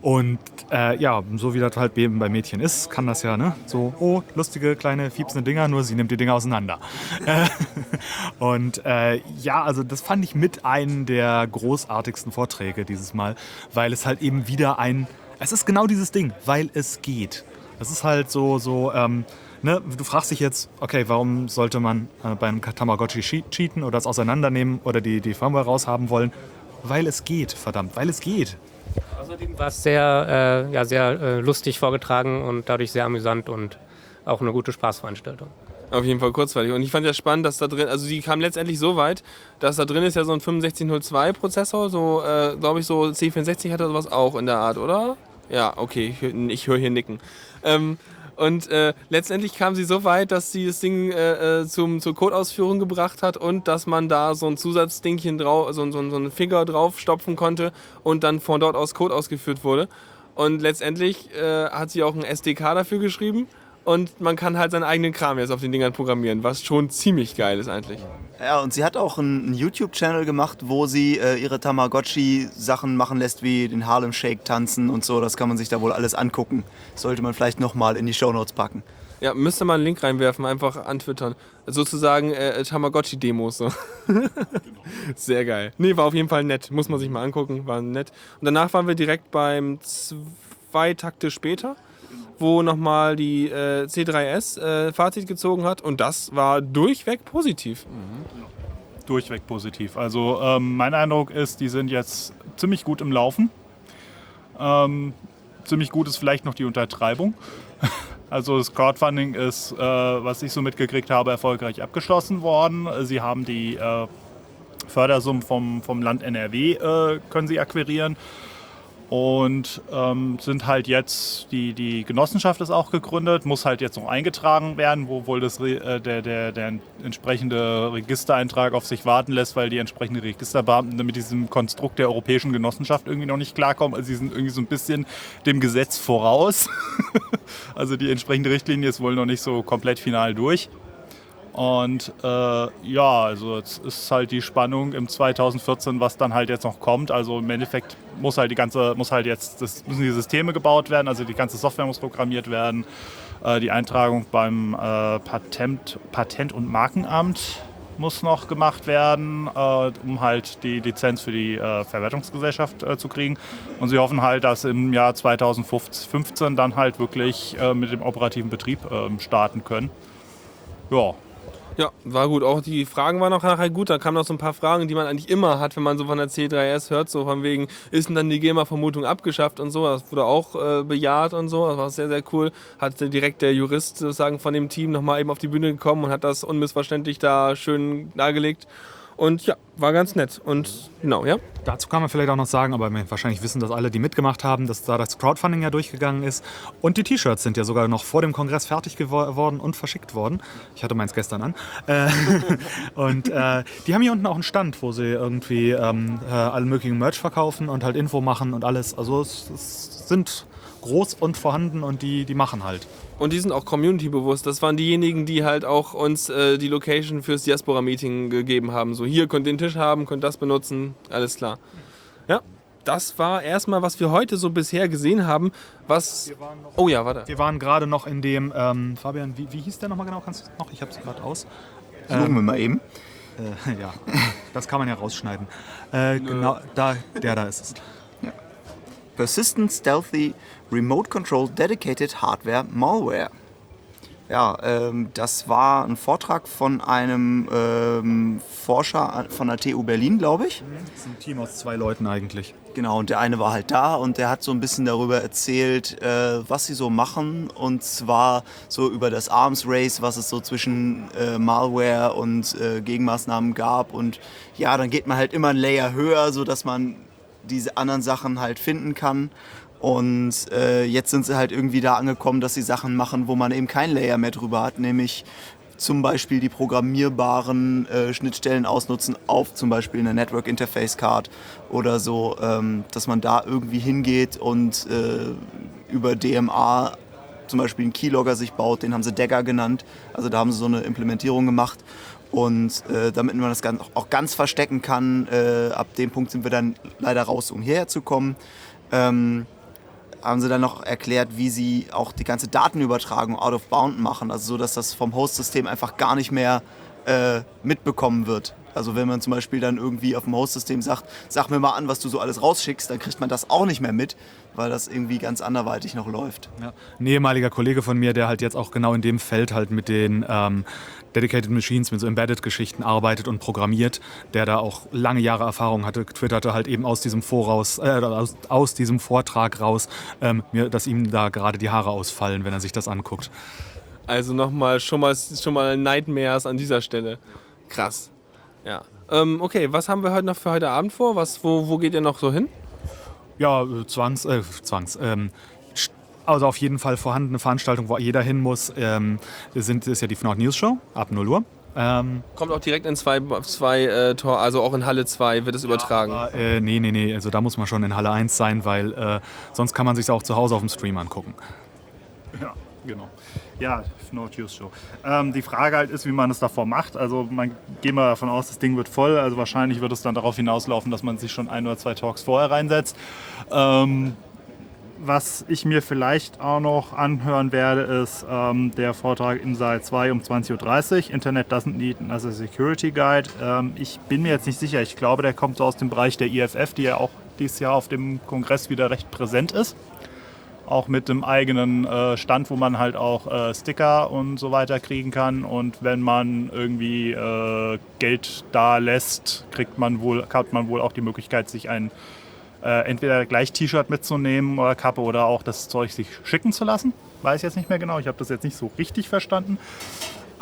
Und äh, ja, so wie das halt eben bei Mädchen ist, kann das ja, ne? So, oh, lustige kleine fiepsende Dinger, nur sie nimmt die Dinger auseinander. Und äh, ja, also das fand ich mit einem der großartigsten Vorträge dieses Mal, weil es halt eben wieder ein, es ist genau dieses Ding, weil es geht. Es ist halt so, so, ähm, ne, du fragst dich jetzt, okay, warum sollte man äh, beim Tamagotchi che- cheaten oder es auseinandernehmen oder die, die Firmware raushaben wollen? Weil es geht, verdammt, weil es geht. Außerdem war es sehr, äh, ja, sehr äh, lustig vorgetragen und dadurch sehr amüsant und auch eine gute Spaßveranstaltung. Auf jeden Fall kurzweilig. Und ich fand ja spannend, dass da drin, also die kam letztendlich so weit, dass da drin ist ja so ein 6502 Prozessor, so äh, glaube ich so C64 hat er sowas auch in der Art, oder? Ja, okay, ich, ich höre hier nicken. Ähm, und äh, letztendlich kam sie so weit, dass sie das Ding äh, äh, zum, zur Codeausführung gebracht hat und dass man da so ein Zusatzdingchen drauf, so, so, so eine Finger draufstopfen konnte und dann von dort aus Code ausgeführt wurde. Und letztendlich äh, hat sie auch ein SDK dafür geschrieben und man kann halt seinen eigenen Kram jetzt auf den Dingern programmieren, was schon ziemlich geil ist eigentlich. Ja, und sie hat auch einen, YouTube-Channel gemacht, wo sie äh, ihre Tamagotchi-Sachen machen lässt, wie den Harlem Shake tanzen und so. Das kann man sich da wohl alles angucken. Sollte man vielleicht nochmal in die Shownotes packen. Ja, müsste man einen Link reinwerfen, einfach antwittern. Sozusagen äh, Tamagotchi-Demos. So. Sehr geil. Nee, war auf jeden Fall nett. Muss man sich mal angucken, war nett. Und danach waren wir direkt beim zwei Takte später, wo nochmal die äh, C3S äh, Fazit gezogen hat. Und das war durchweg positiv. durchweg positiv. Also ähm, mein Eindruck ist, die sind jetzt ziemlich gut im Laufen. Ähm, ziemlich gut ist vielleicht noch die Untertreibung. Also das Crowdfunding ist, äh, was ich so mitgekriegt habe, erfolgreich abgeschlossen worden. Sie haben die äh, Fördersummen vom, vom Land NRW äh, können sie akquirieren und ähm, sind halt jetzt, die, die Genossenschaft ist auch gegründet, muss halt jetzt noch eingetragen werden, wo wohl das, äh, der, der, der entsprechende Registereintrag auf sich warten lässt, weil die entsprechenden Registerbeamten mit diesem Konstrukt der europäischen Genossenschaft irgendwie noch nicht klarkommen. Also sie sind irgendwie so ein bisschen dem Gesetz voraus. also die entsprechende Richtlinie ist wohl noch nicht so komplett final durch. Und äh, ja, also jetzt ist halt die Spannung im 2014, was dann halt jetzt noch kommt. Also im Endeffekt muss halt die ganze, muss halt jetzt, das müssen die Systeme gebaut werden, also die ganze Software muss programmiert werden. Äh, die Eintragung beim äh, Patent, Patent- und Markenamt muss noch gemacht werden, äh, um halt die Lizenz für die äh, Verwertungsgesellschaft äh, zu kriegen. Und sie hoffen halt, dass im Jahr 2015 dann halt wirklich mit dem operativen Betrieb ähm, starten können. Ja, Ja, war gut. Auch die Fragen waren auch nachher gut. Da kamen noch so ein paar Fragen, die man eigentlich immer hat, wenn man so von der C3S hört, so von wegen, ist denn dann die GEMA-Vermutung abgeschafft und so. Das wurde auch äh, bejaht und so. Das war sehr, sehr cool. Hat direkt der Jurist sozusagen von dem Team nochmal eben auf die Bühne gekommen und hat das unmissverständlich da schön dargelegt. Und ja, war ganz nett. Und genau, ja. Dazu kann man vielleicht auch noch sagen, aber wahrscheinlich wissen das alle, die mitgemacht haben, dass da das Crowdfunding ja durchgegangen ist. Und die T-Shirts sind ja sogar noch vor dem Kongress fertig geworden und verschickt worden. Ich hatte meins gestern an. Äh, und äh, die haben hier unten auch einen Stand, wo sie irgendwie ähm, äh, allen möglichen Merch verkaufen und halt Info machen und alles. Also es, es sind groß und vorhanden und die, die machen halt. Und die sind auch community-bewusst. Das waren diejenigen, die halt auch uns äh, die Location fürs Diaspora-Meeting gegeben haben. So, hier könnt ihr den Tisch haben, könnt das benutzen, alles klar. Ja, das war erstmal, was wir heute so bisher gesehen haben. Was. Oh ja, warte. Wir waren gerade noch in dem, ähm, Fabian, wie, wie hieß der nochmal genau? Kannst du noch? Ich habe es gerade aus. Suchen wir mal eben. Äh, ja, das kann man ja rausschneiden. Äh, genau, da, der da ist es. Persistent Stealthy Remote Control Dedicated Hardware Malware. Ja, ähm, das war ein Vortrag von einem ähm, Forscher von der TU Berlin, glaube ich. Das ist ein Team aus zwei Leuten eigentlich. Genau, und der eine war halt da und der hat so ein bisschen darüber erzählt, äh, was sie so machen. Und zwar so über das Arms Race, was es so zwischen äh, Malware und äh, Gegenmaßnahmen gab. Und ja, dann geht man halt immer ein Layer höher, sodass man diese anderen Sachen halt finden kann. Und äh, jetzt sind sie halt irgendwie da angekommen, dass sie Sachen machen, wo man eben kein Layer mehr drüber hat, nämlich zum Beispiel die programmierbaren äh, Schnittstellen ausnutzen auf zum Beispiel eine Network Interface Card oder so, ähm, dass man da irgendwie hingeht und äh, über DMA zum Beispiel einen Keylogger sich baut, den haben sie Dagger genannt. Also da haben sie so eine Implementierung gemacht. Und äh, damit man das auch ganz verstecken kann, äh, ab dem Punkt sind wir dann leider raus, um hierher zu kommen. Ähm, haben sie dann noch erklärt, wie sie auch die ganze Datenübertragung out of bound machen, also so, dass das vom Host-System einfach gar nicht mehr äh, mitbekommen wird. Also wenn man zum Beispiel dann irgendwie auf dem Host-System sagt, sag mir mal an, was du so alles rausschickst, dann kriegt man das auch nicht mehr mit, weil das irgendwie ganz anderweitig noch läuft. Ja. Ein ehemaliger Kollege von mir, der halt jetzt auch genau in dem Feld halt mit den ähm, Dedicated Machines, mit so Embedded-Geschichten arbeitet und programmiert, der da auch lange Jahre Erfahrung hatte, twitterte halt eben aus diesem Voraus, äh, aus, aus diesem Vortrag raus, ähm, mir, dass ihm da gerade die Haare ausfallen, wenn er sich das anguckt. Also nochmal schon mal, schon mal Nightmares an dieser Stelle. Krass. Ja. Ähm, okay, was haben wir heute noch für heute Abend vor? Was, wo, wo geht ihr noch so hin? Ja, äh, Zwangs, äh, Zwangs, ähm, also auf jeden Fall vorhandene Veranstaltung, wo jeder hin muss, ähm, sind, ist ja die FNOT News Show ab 0 Uhr. Ähm, Kommt auch direkt in zwei, zwei äh, Tor, also auch in Halle 2 wird es übertragen. aber, äh, nee, nee, nee, also da muss man schon in Halle 1 sein, weil äh, sonst kann man sich auch zu Hause auf dem Stream angucken. Ja, genau. Ja, No News Show. Ähm, die Frage halt ist, wie man es davor macht. Also man geht mal davon aus, das Ding wird voll. Also wahrscheinlich wird es dann darauf hinauslaufen, dass man sich schon ein oder zwei Talks vorher reinsetzt. Ähm, was ich mir vielleicht auch noch anhören werde, ist ähm, der Vortrag im Saal 2 um 20.30 Uhr. Internet doesn't need as a security guide. Ähm, ich bin mir jetzt nicht sicher. Ich glaube, der kommt so aus dem Bereich der IFF, die ja auch dieses Jahr auf dem Kongress wieder recht präsent ist. Auch mit dem eigenen äh, Stand, wo man halt auch äh, Sticker und so weiter kriegen kann. Und wenn man irgendwie äh, Geld da lässt, kriegt man wohl, hat man wohl auch die Möglichkeit, sich ein äh, entweder gleich T-Shirt mitzunehmen oder Kappe oder auch das Zeug sich schicken zu lassen. Weiß jetzt nicht mehr genau, ich habe das jetzt nicht so richtig verstanden.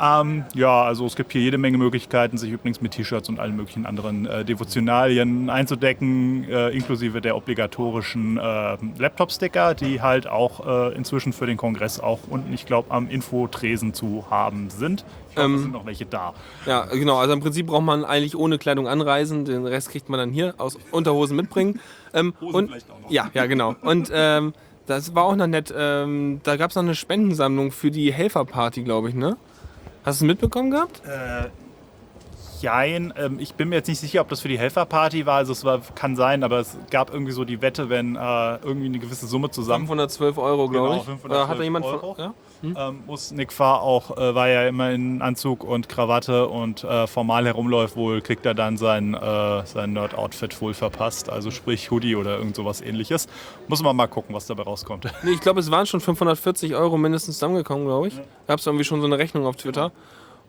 Ähm, ja, also es gibt hier jede Menge Möglichkeiten, sich übrigens mit T-Shirts und allen möglichen anderen äh, Devotionalien einzudecken, äh, inklusive der obligatorischen äh, Laptop-Sticker, die halt auch äh, inzwischen für den Kongress auch unten, ich glaube, am Infotresen zu haben sind. Ich glaube, Ähm, es sind noch welche da. Ja, genau. Also im Prinzip braucht man eigentlich ohne Kleidung anreisen. Den Rest kriegt man dann hier aus Unterhosen mitbringen. Ähm, und, vielleicht auch noch. Ja, ja, genau. Und ähm, das war auch noch nett. Ähm, da gab es noch eine Spendensammlung für die Helferparty, glaube ich, ne? Hast du es mitbekommen gehabt? Äh, jein, ähm, ich bin mir jetzt nicht sicher, ob das für die Helferparty war. Also es war, kann sein, aber es gab irgendwie so die Wette, wenn äh, irgendwie eine gewisse Summe zusammen 512 Euro, glaube Genau, ich. 512 Oder hat da jemand Euro. Von, ja? ähm, muss Nick Farr auch, äh, war ja immer in Anzug und Krawatte und äh, formal herumläuft, wohl kriegt er dann sein, äh, sein Nerd-Outfit wohl verpasst. Also sprich Hoodie oder irgend sowas ähnliches. Muss man mal gucken, was dabei rauskommt. Nee, ich glaube, es waren schon 540 Euro mindestens zusammengekommen, glaube ich. Gab es irgendwie schon so eine Rechnung auf Twitter.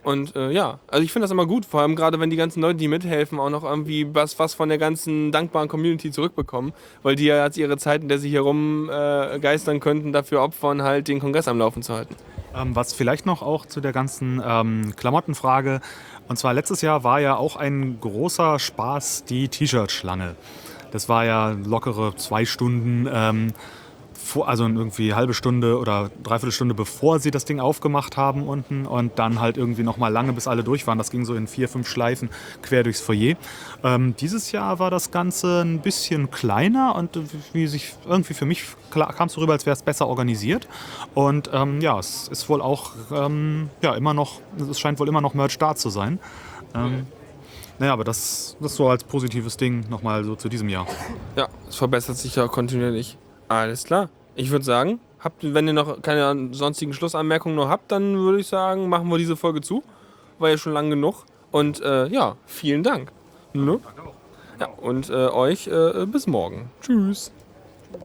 Und äh, ja, also ich finde das immer gut, vor allem gerade wenn die ganzen Leute, die mithelfen, auch noch irgendwie was, was von der ganzen dankbaren Community zurückbekommen, weil die ja jetzt ihre Zeit, in der sie hier rumgeistern äh, könnten, dafür opfern, halt den Kongress am Laufen zu halten. Ähm, was vielleicht noch auch zu der ganzen ähm, Klamottenfrage, und zwar letztes Jahr war ja auch ein großer Spaß die T-Shirt-Schlange. Das war ja lockere zwei Stunden. Ähm, vor, also irgendwie halbe Stunde oder dreiviertel Stunde bevor sie das Ding aufgemacht haben unten und dann halt irgendwie noch mal lange, bis alle durch waren. Das ging so in vier, fünf Schleifen quer durchs Foyer. Ähm, dieses Jahr war das Ganze ein bisschen kleiner und wie sich irgendwie für mich kam es so rüber, als wäre es besser organisiert. Und ähm, ja, es ist wohl auch ähm, ja, immer noch, es scheint wohl immer noch Merch da zu sein. Ähm, naja, aber das, das so als positives Ding nochmal so zu diesem Jahr. Ja, es verbessert sich ja kontinuierlich. Alles klar. Ich würde sagen, habt, wenn ihr noch keine sonstigen Schlussanmerkungen noch habt, dann würde ich sagen, machen wir diese Folge zu. War ja schon lang genug. Und äh, ja, vielen Dank. Ne? Ja, und äh, euch äh, bis morgen. Tschüss.